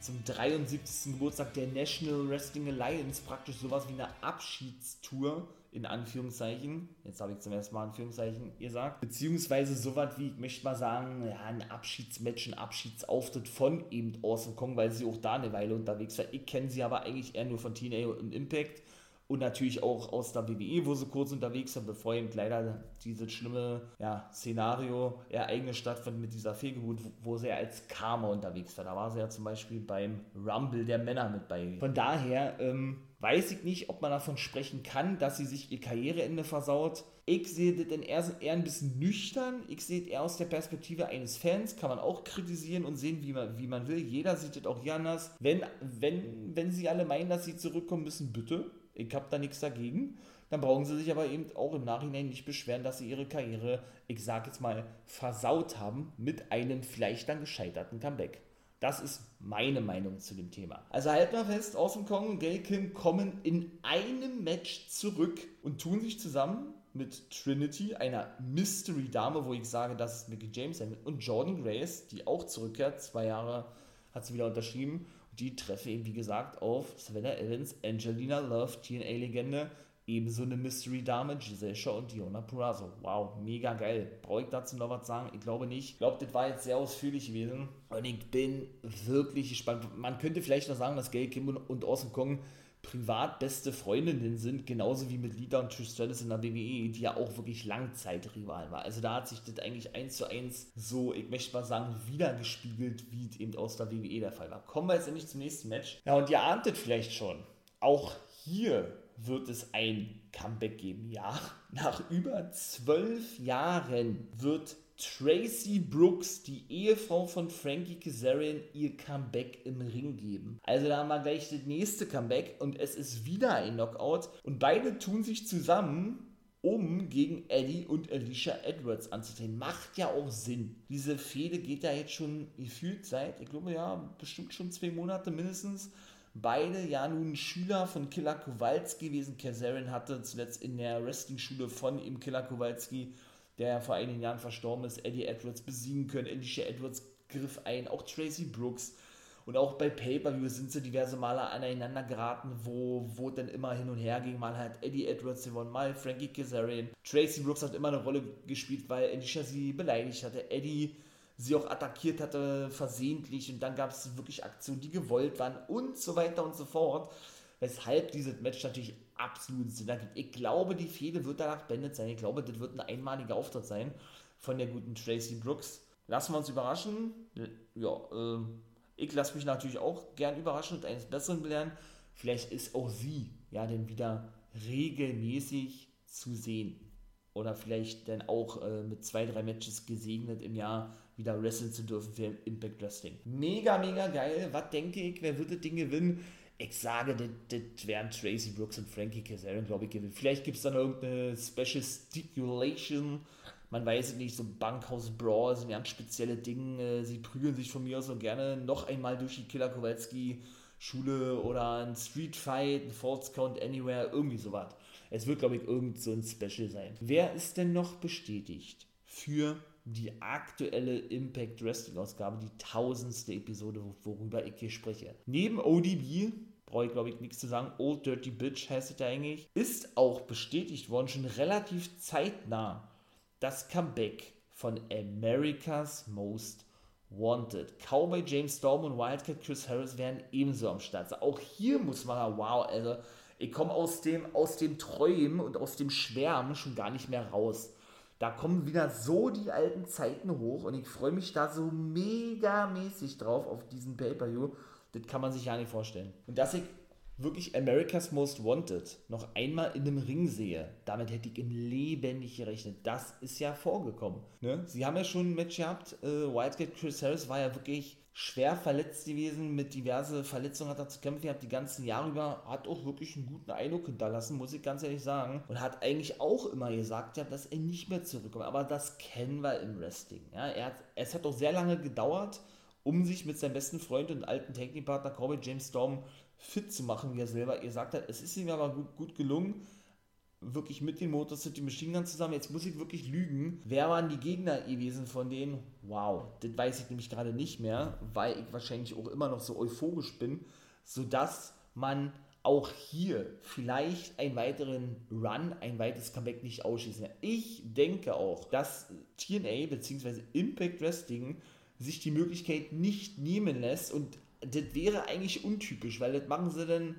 zum 73. Geburtstag der National Wrestling Alliance praktisch sowas wie eine Abschiedstour in Anführungszeichen. Jetzt habe ich zum ersten Mal Anführungszeichen gesagt. Beziehungsweise sowas wie, ich möchte mal sagen, ja, ein Abschiedsmatch, ein Abschiedsauftritt von eben Awesome Kong, weil sie auch da eine Weile unterwegs war. Ich kenne sie aber eigentlich eher nur von TNA und Impact und natürlich auch aus der WWE, wo sie kurz unterwegs waren, bevor eben leider dieses schlimme ja, Szenario ereignis stattfand mit dieser Fehlgeburt, wo sie ja als Karma unterwegs war. Da war sie ja zum Beispiel beim Rumble der Männer mit bei. Von daher ähm, weiß ich nicht, ob man davon sprechen kann, dass sie sich ihr Karriereende versaut. Ich sehe das dann eher, eher ein bisschen nüchtern. Ich sehe es eher aus der Perspektive eines Fans. Kann man auch kritisieren und sehen, wie man, wie man will. Jeder sieht das auch hier anders. Wenn, wenn, wenn sie alle meinen, dass sie zurückkommen müssen, bitte ich habe da nichts dagegen. Dann brauchen sie sich aber eben auch im Nachhinein nicht beschweren, dass sie ihre Karriere, ich sage jetzt mal, versaut haben mit einem vielleicht dann gescheiterten Comeback. Das ist meine Meinung zu dem Thema. Also halt mal fest, Awesome Kong und Gail Kim kommen in einem Match zurück und tun sich zusammen mit Trinity, einer Mystery-Dame, wo ich sage, das ist Mickey James und Jordan Grace, die auch zurückkehrt. Zwei Jahre hat sie wieder unterschrieben die treffe eben, wie gesagt, auf Savannah Evans, Angelina Love, TNA-Legende, ebenso eine Mystery-Dame, Giselle Shaw und Diona Purrazzo. Wow, mega geil. Brauche ich dazu noch was sagen? Ich glaube nicht. Ich glaube, das war jetzt sehr ausführlich gewesen. Und ich bin wirklich gespannt. Man könnte vielleicht noch sagen, dass Gail Kim und Awesome Kong privat beste Freundinnen sind, genauso wie mit Lita und Trish Stratus in der WWE, die ja auch wirklich Langzeitrivalen war. Also da hat sich das eigentlich eins zu eins so, ich möchte mal sagen, wiedergespiegelt, wie es eben aus der WWE der Fall war. Kommen wir jetzt endlich zum nächsten Match. Ja, und ihr ahntet vielleicht schon, auch hier wird es ein Comeback geben. Ja, nach über zwölf Jahren wird Tracy Brooks, die Ehefrau von Frankie Kazarian, ihr Comeback im Ring geben. Also da haben wir gleich das nächste Comeback und es ist wieder ein Knockout und beide tun sich zusammen um gegen Eddie und Alicia Edwards anzutreten. Macht ja auch Sinn. Diese Fehde geht ja jetzt schon gefühlt seit, ich glaube ja, bestimmt schon zwei Monate mindestens. Beide ja nun Schüler von Killer Kowalski gewesen. Kazarian hatte zuletzt in der Wrestling-Schule von ihm Killer Kowalski, der vor einigen Jahren verstorben ist, Eddie Edwards besiegen können. Alicia Edwards griff ein, auch Tracy Brooks. Und auch bei Pay-Per-View sind sie diverse Male aneinander geraten, wo, wo dann immer hin und her ging. Mal hat Eddie Edwards gewonnen, mal Frankie Kazarian. Tracy Brooks hat immer eine Rolle gespielt, weil Alicia sie beleidigt hatte. Eddie sie auch attackiert hatte, versehentlich. Und dann gab es wirklich Aktionen, die gewollt waren und so weiter und so fort. Weshalb dieses Match natürlich absolut Sinn ergibt. Ich glaube, die Fehde wird danach beendet sein. Ich glaube, das wird ein einmaliger Auftritt sein von der guten Tracy Brooks. Lassen wir uns überraschen. Ja, äh, ich lasse mich natürlich auch gern überraschen und eines Besseren belehren. Vielleicht ist auch sie ja dann wieder regelmäßig zu sehen. Oder vielleicht dann auch äh, mit zwei, drei Matches gesegnet im Jahr wieder wresteln zu dürfen für Impact Wrestling. Mega, mega geil. Was denke ich, wer wird das Ding gewinnen? Ich sage, das, das werden Tracy Brooks und Frankie Kazarian, glaube ich, gewinnen. Vielleicht gibt es dann irgendeine Special Stipulation. Man weiß es nicht, so Bankhaus Brawl sind ganz spezielle Dinge. Sie prügeln sich von mir aus so gerne noch einmal durch die Killer Kowalski Schule oder ein Street Fight, ein False Count Anywhere, irgendwie sowas. Es wird, glaube ich, irgend so ein Special sein. Wer ist denn noch bestätigt für die aktuelle Impact Wrestling Ausgabe, die tausendste Episode, worüber ich hier spreche. Neben ODB, brauche ich glaube ich nichts zu sagen, Old Dirty Bitch heißt es eigentlich, ist auch bestätigt worden, schon relativ zeitnah, das Comeback von America's Most Wanted. Cowboy James Storm und Wildcat Chris Harris werden ebenso am Start. Auch hier muss man sagen, wow, also ich komme aus dem, aus dem Träumen und aus dem Schwärmen schon gar nicht mehr raus da kommen wieder so die alten Zeiten hoch und ich freue mich da so megamäßig drauf auf diesen Pay-Per-View. Das kann man sich ja nicht vorstellen. Und dass ich wirklich America's Most Wanted noch einmal in einem Ring sehe, damit hätte ich im Leben nicht gerechnet. Das ist ja vorgekommen. Ne? Sie haben ja schon ein Match gehabt. Äh, Wildcat Chris Harris war ja wirklich schwer verletzt gewesen, mit diverse Verletzungen hat er zu kämpfen gehabt, die ganzen Jahre über, hat auch wirklich einen guten Eindruck hinterlassen, muss ich ganz ehrlich sagen. Und hat eigentlich auch immer gesagt, ja, dass er nicht mehr zurückkommt. Aber das kennen wir im Wrestling. Ja, er hat, es hat auch sehr lange gedauert, um sich mit seinem besten Freund und alten Technikpartner Corbin James Storm fit zu machen, wie er selber gesagt hat. Es ist ihm aber gut, gut gelungen wirklich mit den Motor City Machine Guns zusammen. Jetzt muss ich wirklich lügen. Wer waren die Gegner gewesen von denen? Wow, das weiß ich nämlich gerade nicht mehr, weil ich wahrscheinlich auch immer noch so euphorisch bin, sodass man auch hier vielleicht einen weiteren Run, ein weiteres Comeback nicht ausschließen. Ich denke auch, dass TNA bzw. Impact Wrestling sich die Möglichkeit nicht nehmen lässt und das wäre eigentlich untypisch, weil das machen sie dann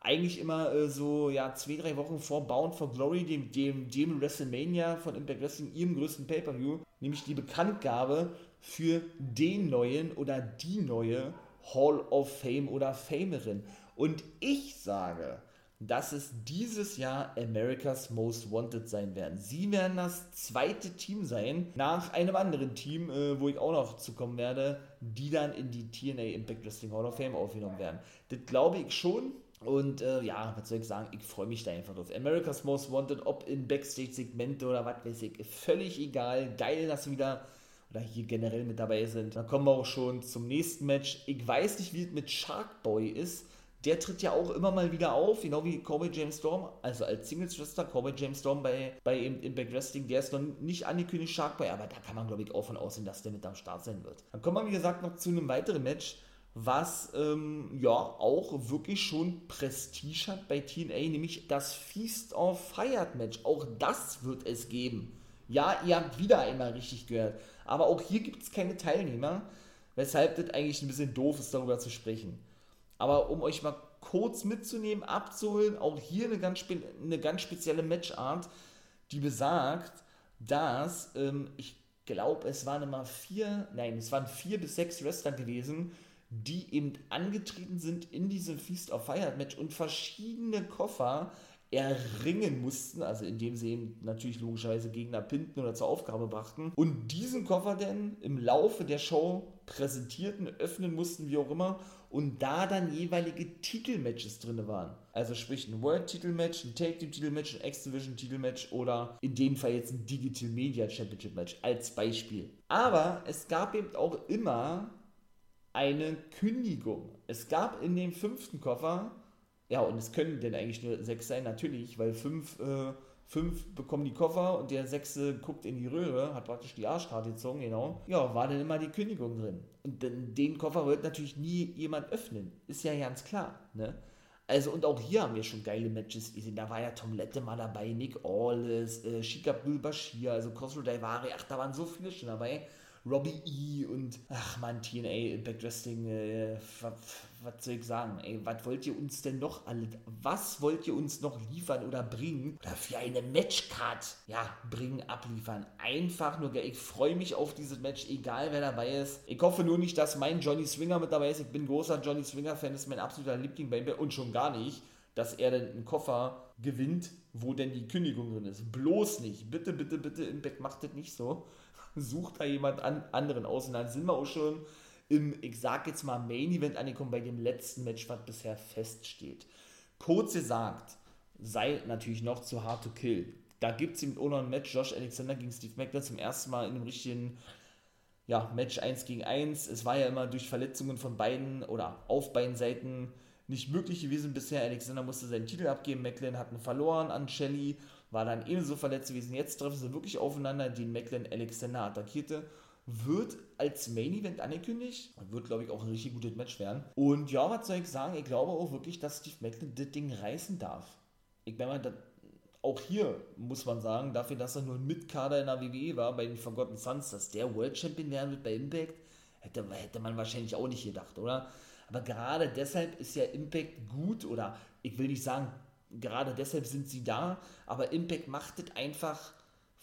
eigentlich immer äh, so ja, zwei, drei Wochen vor Bound for Glory, dem, dem, dem WrestleMania von Impact Wrestling, ihrem größten Pay-Per-View, nämlich die Bekanntgabe für den neuen oder die neue Hall of Fame oder Famerin. Und ich sage, dass es dieses Jahr America's Most Wanted sein werden. Sie werden das zweite Team sein, nach einem anderen Team, äh, wo ich auch noch zukommen werde, die dann in die TNA Impact Wrestling Hall of Fame aufgenommen werden. Das glaube ich schon, und äh, ja, was soll ich sagen, ich freue mich da einfach drauf. America's Most Wanted, ob in Backstage-Segmente oder was weiß ich, völlig egal. Geil, dass wieder oder hier generell mit dabei sind. Dann kommen wir auch schon zum nächsten Match. Ich weiß nicht, wie es mit Sharkboy ist. Der tritt ja auch immer mal wieder auf, genau wie Cowboy James Storm, also als Singles-Schwester, Cowboy James Storm bei, bei Impact Wrestling, der ist noch nicht angekündigt, Sharkboy, aber da kann man, glaube ich, auch von aussehen, dass der mit am Start sein wird. Dann kommen wir, wie gesagt, noch zu einem weiteren Match was ähm, ja auch wirklich schon Prestige hat bei TNA, nämlich das Feast of Fired Match. Auch das wird es geben. Ja, ihr habt wieder einmal richtig gehört. Aber auch hier gibt es keine Teilnehmer, weshalb das eigentlich ein bisschen doof ist, darüber zu sprechen. Aber um euch mal kurz mitzunehmen, abzuholen, auch hier eine ganz, eine ganz spezielle Matchart, die besagt, dass ähm, ich glaube, es waren immer vier, nein, es waren vier bis sechs Wrestler gewesen, die eben angetreten sind in diesem Feast of Fire Match und verschiedene Koffer erringen mussten, also indem sie eben natürlich logischerweise Gegner pinten oder zur Aufgabe brachten und diesen Koffer dann im Laufe der Show präsentierten, öffnen mussten, wie auch immer, und da dann jeweilige Titelmatches drin waren. Also sprich ein World-Titelmatch, ein Take-Team-Titelmatch, ein X-Division-Titelmatch oder in dem Fall jetzt ein Digital Media Championship-Match als Beispiel. Aber es gab eben auch immer eine Kündigung. Es gab in dem fünften Koffer ja, und es können denn eigentlich nur sechs sein, natürlich, weil fünf, äh, fünf bekommen die Koffer und der sechste guckt in die Röhre, hat praktisch die Arschkarte gezogen, genau. Ja, war dann immer die Kündigung drin. Und den, Koffer wird natürlich nie jemand öffnen. Ist ja ganz klar, ne? Also, und auch hier haben wir schon geile Matches gesehen. Da war ja Tom Lette mal dabei, Nick Awless, äh, Shika Abdul Bashir, also Khosrow Daivari, ach, da waren so viele schon dabei. Robbie E. und, ach man, TNA Impact Wrestling, äh, was soll ich sagen, ey, was wollt ihr uns denn noch alle, was wollt ihr uns noch liefern oder bringen? Oder für eine Matchcard, ja, bringen, abliefern. Einfach nur, ich freue mich auf dieses Match, egal wer dabei ist. Ich hoffe nur nicht, dass mein Johnny Swinger mit dabei ist. Ich bin großer Johnny Swinger-Fan, ist mein absoluter Liebling bei mir und schon gar nicht, dass er dann einen Koffer gewinnt, wo denn die Kündigung drin ist. Bloß nicht. Bitte, bitte, bitte, Impact macht das nicht so sucht da jemand an, anderen aus. Und dann sind wir auch schon im, ich sag jetzt mal, Main Event angekommen bei dem letzten Match, was bisher feststeht. Kurz gesagt, sei natürlich noch zu hard to kill. Da gibt es noch ein Match, Josh Alexander gegen Steve Macklin zum ersten Mal in einem richtigen ja, Match 1 gegen 1. Es war ja immer durch Verletzungen von beiden oder auf beiden Seiten nicht möglich gewesen bisher. Alexander musste seinen Titel abgeben, Macklin hatten verloren an Shelly war dann ebenso verletzt gewesen. Jetzt treffen sie wirklich aufeinander, den Macklin Alexander attackierte. Wird als Main Event angekündigt. Wird, glaube ich, auch ein richtig gutes Match werden. Und ja, was soll ich sagen? Ich glaube auch wirklich, dass Steve Macklin das Ding reißen darf. Ich meine auch hier muss man sagen, dafür, dass er nur ein Mitkader in der WWE war, bei den Forgotten Sons, dass der World Champion werden wird bei Impact, hätte, hätte man wahrscheinlich auch nicht gedacht, oder? Aber gerade deshalb ist ja Impact gut oder ich will nicht sagen gerade deshalb sind sie da, aber Impact macht es einfach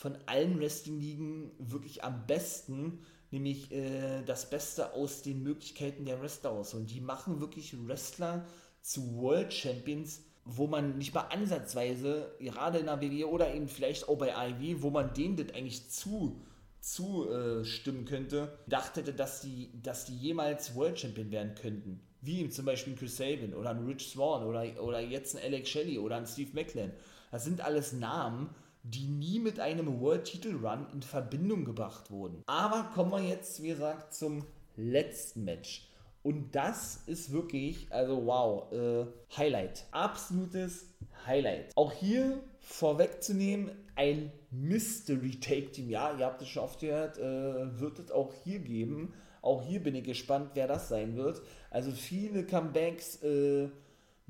von allen Wrestling-Ligen wirklich am besten, nämlich äh, das Beste aus den Möglichkeiten der Wrestler aus. Und die machen wirklich Wrestler zu World Champions, wo man nicht mal ansatzweise, gerade in der WWE oder eben vielleicht auch bei AEW, wo man denen das eigentlich zu zustimmen äh, könnte, dachte, dass die, dass die jemals World Champion werden könnten wie zum Beispiel ein Chris Sabin oder ein Rich Swan oder, oder jetzt ein Alex Shelley oder ein Steve Macklin. Das sind alles Namen, die nie mit einem World Title Run in Verbindung gebracht wurden. Aber kommen wir jetzt, wie gesagt, zum letzten Match. Und das ist wirklich, also wow, äh, Highlight. Absolutes Highlight. Auch hier vorwegzunehmen, ein Mystery Take Team. Ja, ihr habt es schon oft gehört, äh, wird es auch hier geben. Auch hier bin ich gespannt, wer das sein wird. Also viele Comebacks, äh,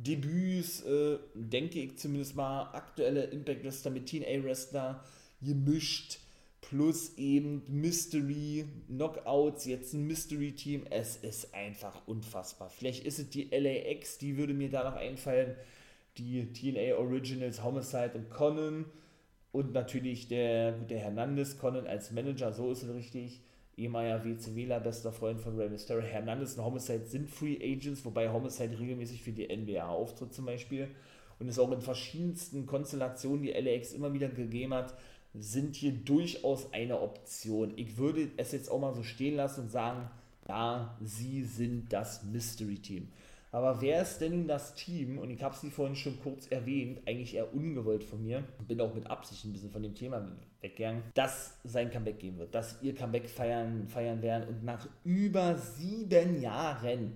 Debüts, äh, denke ich zumindest mal, aktuelle Impact Wrestler mit TNA Wrestler gemischt, plus eben Mystery, Knockouts, jetzt ein Mystery Team. Es ist einfach unfassbar. Vielleicht ist es die LAX, die würde mir da noch einfallen. Die TNA Originals, Homicide und Conan. Und natürlich der gute Hernandez, Conan als Manager, so ist es richtig ehemaliger WCWler, bester Freund von Rey Mysterio, Hernandez und Homicide sind Free Agents, wobei Homicide regelmäßig für die NBA auftritt zum Beispiel und es auch in verschiedensten Konstellationen, die LAX immer wieder gegeben hat, sind hier durchaus eine Option. Ich würde es jetzt auch mal so stehen lassen und sagen, ja, sie sind das Mystery Team. Aber wer ist denn das Team? Und ich habe es vorhin schon kurz erwähnt, eigentlich eher ungewollt von mir. Bin auch mit Absicht ein bisschen von dem Thema weggegangen, dass sein Comeback geben wird, dass ihr Comeback feiern, feiern werden und nach über sieben Jahren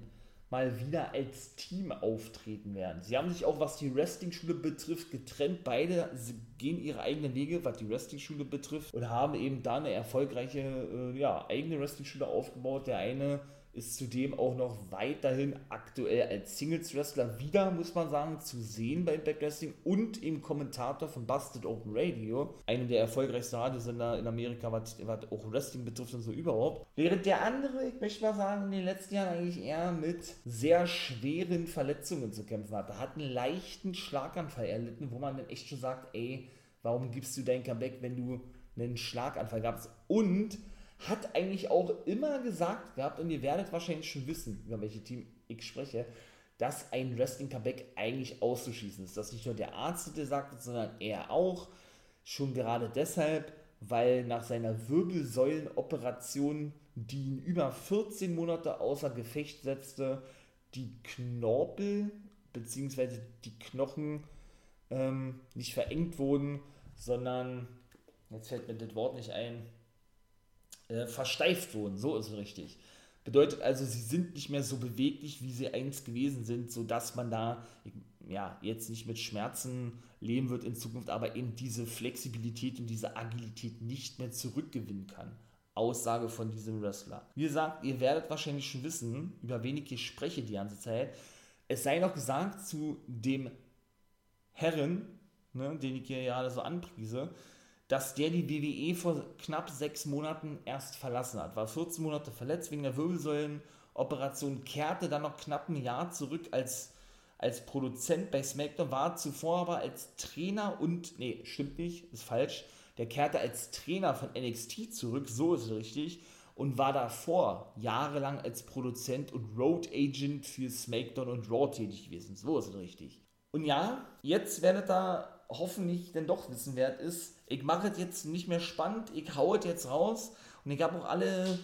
mal wieder als Team auftreten werden. Sie haben sich auch, was die Wrestling-Schule betrifft, getrennt. Beide gehen ihre eigenen Wege, was die Wrestling-Schule betrifft und haben eben da eine erfolgreiche äh, ja, eigene Wrestling-Schule aufgebaut. Der eine ist zudem auch noch weiterhin aktuell als Singles-Wrestler wieder, muss man sagen, zu sehen bei Impact Wrestling und im Kommentator von Busted Open Radio, einem der erfolgreichsten Radiosender in Amerika, was, was auch Wrestling betrifft und so überhaupt. Während der andere, ich möchte mal sagen, in den letzten Jahren eigentlich eher mit sehr schweren Verletzungen zu kämpfen hatte. Hat einen leichten Schlaganfall erlitten, wo man dann echt schon sagt, ey, warum gibst du dein Comeback, wenn du einen Schlaganfall gabst? Und hat eigentlich auch immer gesagt gehabt, und ihr werdet wahrscheinlich schon wissen, über welche Team ich spreche, dass ein Wrestling-Comeback eigentlich auszuschließen ist. Dass nicht nur der Arzt der sagt, sondern er auch. Schon gerade deshalb, weil nach seiner Wirbelsäulenoperation, die ihn über 14 Monate außer Gefecht setzte, die Knorpel bzw. die Knochen ähm, nicht verengt wurden, sondern, jetzt fällt mir das Wort nicht ein, äh, versteift wurden, so ist es richtig. Bedeutet also, sie sind nicht mehr so beweglich, wie sie einst gewesen sind, sodass man da ja, jetzt nicht mit Schmerzen leben wird in Zukunft, aber eben diese Flexibilität und diese Agilität nicht mehr zurückgewinnen kann. Aussage von diesem Wrestler. Wie gesagt, ihr werdet wahrscheinlich schon wissen, über wen ich hier spreche die ganze Zeit. Es sei noch gesagt zu dem Herren, ne, den ich hier gerade so anpriese, dass der die WWE vor knapp sechs Monaten erst verlassen hat. War 14 Monate verletzt wegen der Wirbelsäulenoperation, kehrte dann noch knapp ein Jahr zurück als, als Produzent bei SmackDown, war zuvor aber als Trainer und, nee, stimmt nicht, ist falsch, der kehrte als Trainer von NXT zurück, so ist es richtig, und war davor jahrelang als Produzent und Road Agent für SmackDown und Raw tätig gewesen, so ist es richtig. Und ja, jetzt werdet ihr hoffentlich denn doch wissen wert ist, ich mache es jetzt nicht mehr spannend, ich hau es jetzt raus und ich habe auch alle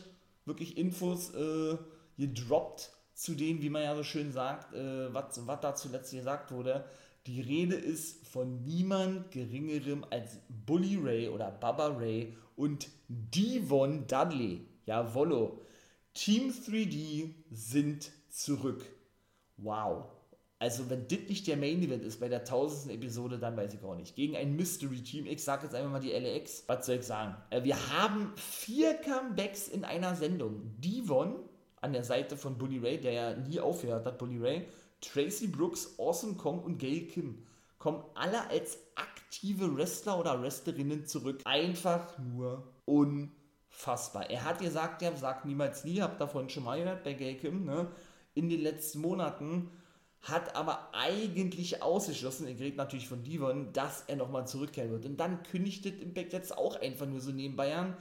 wirklich Infos äh, gedroppt zu dem, wie man ja so schön sagt, äh, was da zuletzt gesagt wurde. Die Rede ist von niemand geringerem als Bully Ray oder Baba Ray und Devon Dudley. Jawollo. Team 3D sind zurück. Wow. Also, wenn das nicht der Main Event ist bei der tausendsten Episode, dann weiß ich auch nicht. Gegen ein Mystery Team, ich sag jetzt einfach mal die LAX. Was soll ich sagen? Äh, wir haben vier Comebacks in einer Sendung. Devon an der Seite von Bully Ray, der ja nie aufgehört hat, Bully Ray. Tracy Brooks, Awesome Kong und Gail Kim kommen alle als aktive Wrestler oder Wrestlerinnen zurück. Einfach nur unfassbar. Er hat gesagt, er sagt niemals nie, hab davon schon mal gehört bei Gail Kim, ne? In den letzten Monaten hat aber eigentlich ausgeschlossen, er redet natürlich von Devon, dass er nochmal zurückkehren wird. Und dann kündigt Impact jetzt auch einfach nur so nebenbei an,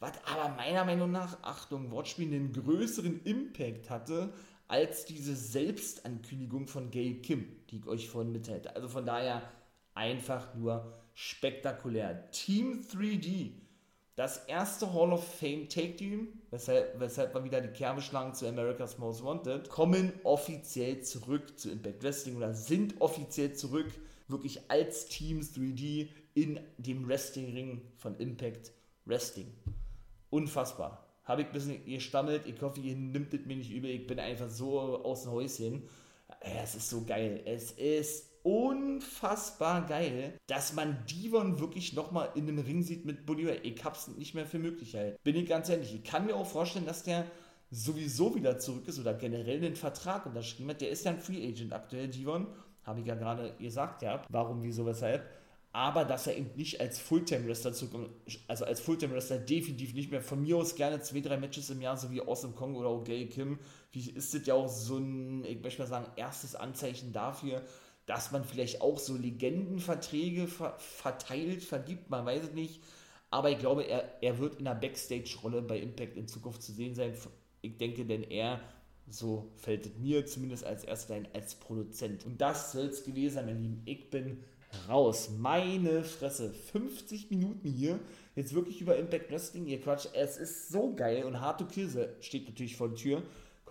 was aber meiner Meinung nach, Achtung, Wortspiel, einen größeren Impact hatte, als diese Selbstankündigung von Gail Kim, die ich euch vorhin mitteilte. Also von daher einfach nur spektakulär. Team 3D das erste Hall of Fame Take Team, weshalb, weshalb wir wieder die Kerbe schlagen zu America's Most Wanted, kommen offiziell zurück zu Impact Wrestling oder sind offiziell zurück, wirklich als Teams 3D in dem Wrestling-Ring von Impact Wrestling. Unfassbar. Habe ich ein bisschen gestammelt, ich hoffe, ihr nimmt es mir nicht übel, ich bin einfach so aus dem Häuschen. Es ist so geil. Es ist unfassbar geil, dass man Devon wirklich nochmal in einem Ring sieht mit Bolivar. Ich hab's nicht mehr für möglich halt. Bin ich ganz ehrlich. Ich kann mir auch vorstellen, dass der sowieso wieder zurück ist oder generell den Vertrag unterschrieben hat. Der ist ja ein Free Agent aktuell, Devon. Habe ich ja gerade gesagt, ja. Warum, wieso, weshalb. Aber dass er eben nicht als Fulltime-Wrestler zurückkommt, also als Fulltime-Wrestler definitiv nicht mehr. Von mir aus gerne zwei, drei Matches im Jahr, so wie Awesome Kong oder O'Gay Kim. Wie ist das ja auch so ein, ich möchte mal sagen, erstes Anzeichen dafür, dass man vielleicht auch so Legendenverträge ver verteilt, vergibt, man weiß es nicht. Aber ich glaube, er, er wird in der Backstage-Rolle bei Impact in Zukunft zu sehen sein. Ich denke, denn er, so fällt es mir zumindest als erster ein, als Produzent. Und das soll es gewesen sein, meine Lieben. Ich bin raus. Meine Fresse. 50 Minuten hier. Jetzt wirklich über Impact Wrestling. Ihr Quatsch. Es ist so geil. Und Hard to Kill steht natürlich vor der Tür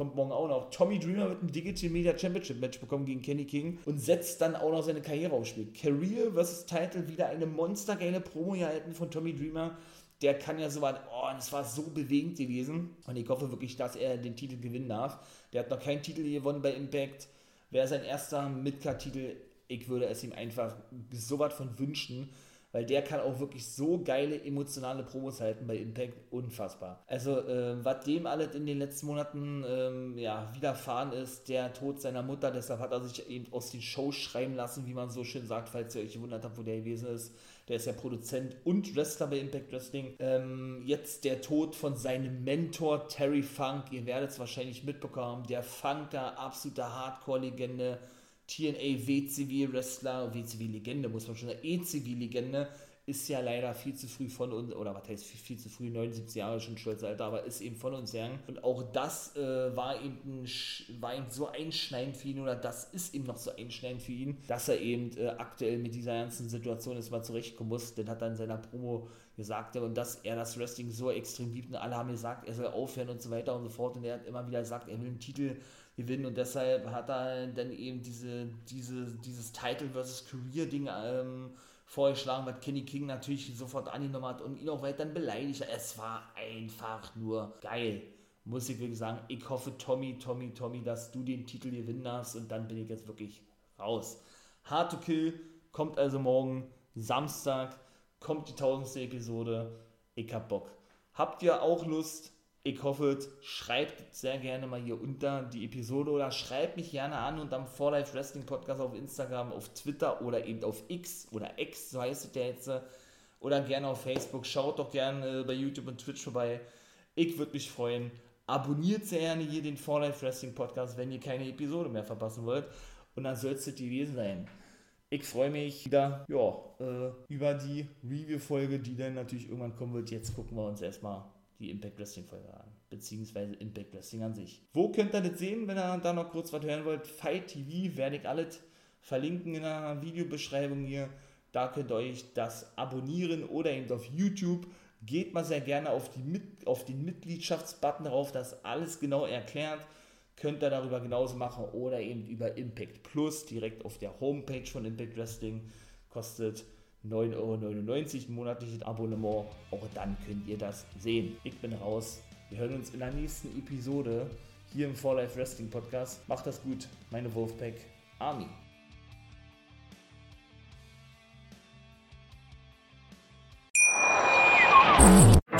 kommt morgen auch noch. Tommy Dreamer wird ein Digital Media Championship Match bekommen gegen Kenny King und setzt dann auch noch seine Karriere aufs Spiel. Career vs. Title, wieder eine monstergeile Promo gehalten von Tommy Dreamer. Der kann ja so was, oh, das war so bewegend gewesen. Und ich hoffe wirklich, dass er den Titel gewinnen darf. Der hat noch keinen Titel gewonnen bei Impact. Wäre sein erster Midcard-Titel. Ich würde es ihm einfach so was von wünschen weil der kann auch wirklich so geile emotionale Promos halten bei Impact, unfassbar. Also, äh, was dem alles in den letzten Monaten ähm, ja, widerfahren ist, der Tod seiner Mutter, deshalb hat er sich eben aus den Shows schreiben lassen, wie man so schön sagt, falls ihr euch gewundert habt, wo der gewesen ist. Der ist ja Produzent und Wrestler bei Impact Wrestling. Ähm, jetzt der Tod von seinem Mentor Terry Funk, ihr werdet es wahrscheinlich mitbekommen, der Funk, der absolute Hardcore-Legende, TNA WCW-Wrestler, WCW-Legende, muss man schon sagen, ECW-Legende, ist ja leider viel zu früh von uns, oder was heißt viel, viel zu früh, 79 Jahre schon stolz Alter, aber ist eben von uns gegangen. Und auch das äh, war, eben ein, war eben so einschneidend für ihn, oder das ist eben noch so einschneidend für ihn, dass er eben äh, aktuell mit dieser ganzen Situation ist mal zurechtkommen muss. Den hat er in seiner Promo gesagt, und dass er das Wrestling so extrem liebt und alle haben gesagt, er soll aufhören und so weiter und so fort. Und er hat immer wieder gesagt, er will einen Titel gewinnen und deshalb hat er dann eben diese, diese, dieses Title versus Career Ding ähm, vorgeschlagen, was Kenny King natürlich sofort angenommen hat und ihn auch weiter beleidigt. Es war einfach nur geil. Muss ich wirklich sagen, ich hoffe, Tommy, Tommy, Tommy, dass du den Titel gewinnen hast und dann bin ich jetzt wirklich raus. Hard to Kill kommt also morgen Samstag, kommt die tausendste Episode. Ich hab Bock. Habt ihr auch Lust, ich hoffe, schreibt sehr gerne mal hier unter die Episode oder schreibt mich gerne an und am For Life Wrestling Podcast auf Instagram, auf Twitter oder eben auf X oder X, so heißt es ja jetzt, oder gerne auf Facebook. Schaut doch gerne bei YouTube und Twitch vorbei. Ich würde mich freuen. Abonniert sehr gerne hier den For Life Wrestling Podcast, wenn ihr keine Episode mehr verpassen wollt. Und dann soll es gewesen sein. Ich freue mich wieder ja, äh, über die Review-Folge, die dann natürlich irgendwann kommen wird. Jetzt gucken wir uns erstmal die Impact Wrestling Folge an, beziehungsweise Impact Wrestling an sich. Wo könnt ihr das sehen, wenn ihr da noch kurz was hören wollt? Fight TV werde ich alles verlinken in der Videobeschreibung hier. Da könnt ihr euch das abonnieren oder eben auf YouTube. Geht mal sehr gerne auf, die, auf den Mitgliedschaftsbutton drauf, das alles genau erklärt. Könnt ihr darüber genauso machen oder eben über Impact Plus direkt auf der Homepage von Impact Wrestling. Kostet 9,99 Euro monatliches Abonnement. Auch dann könnt ihr das sehen. Ich bin raus. Wir hören uns in der nächsten Episode hier im For Life Wrestling Podcast. Macht das gut, meine Wolfpack Army.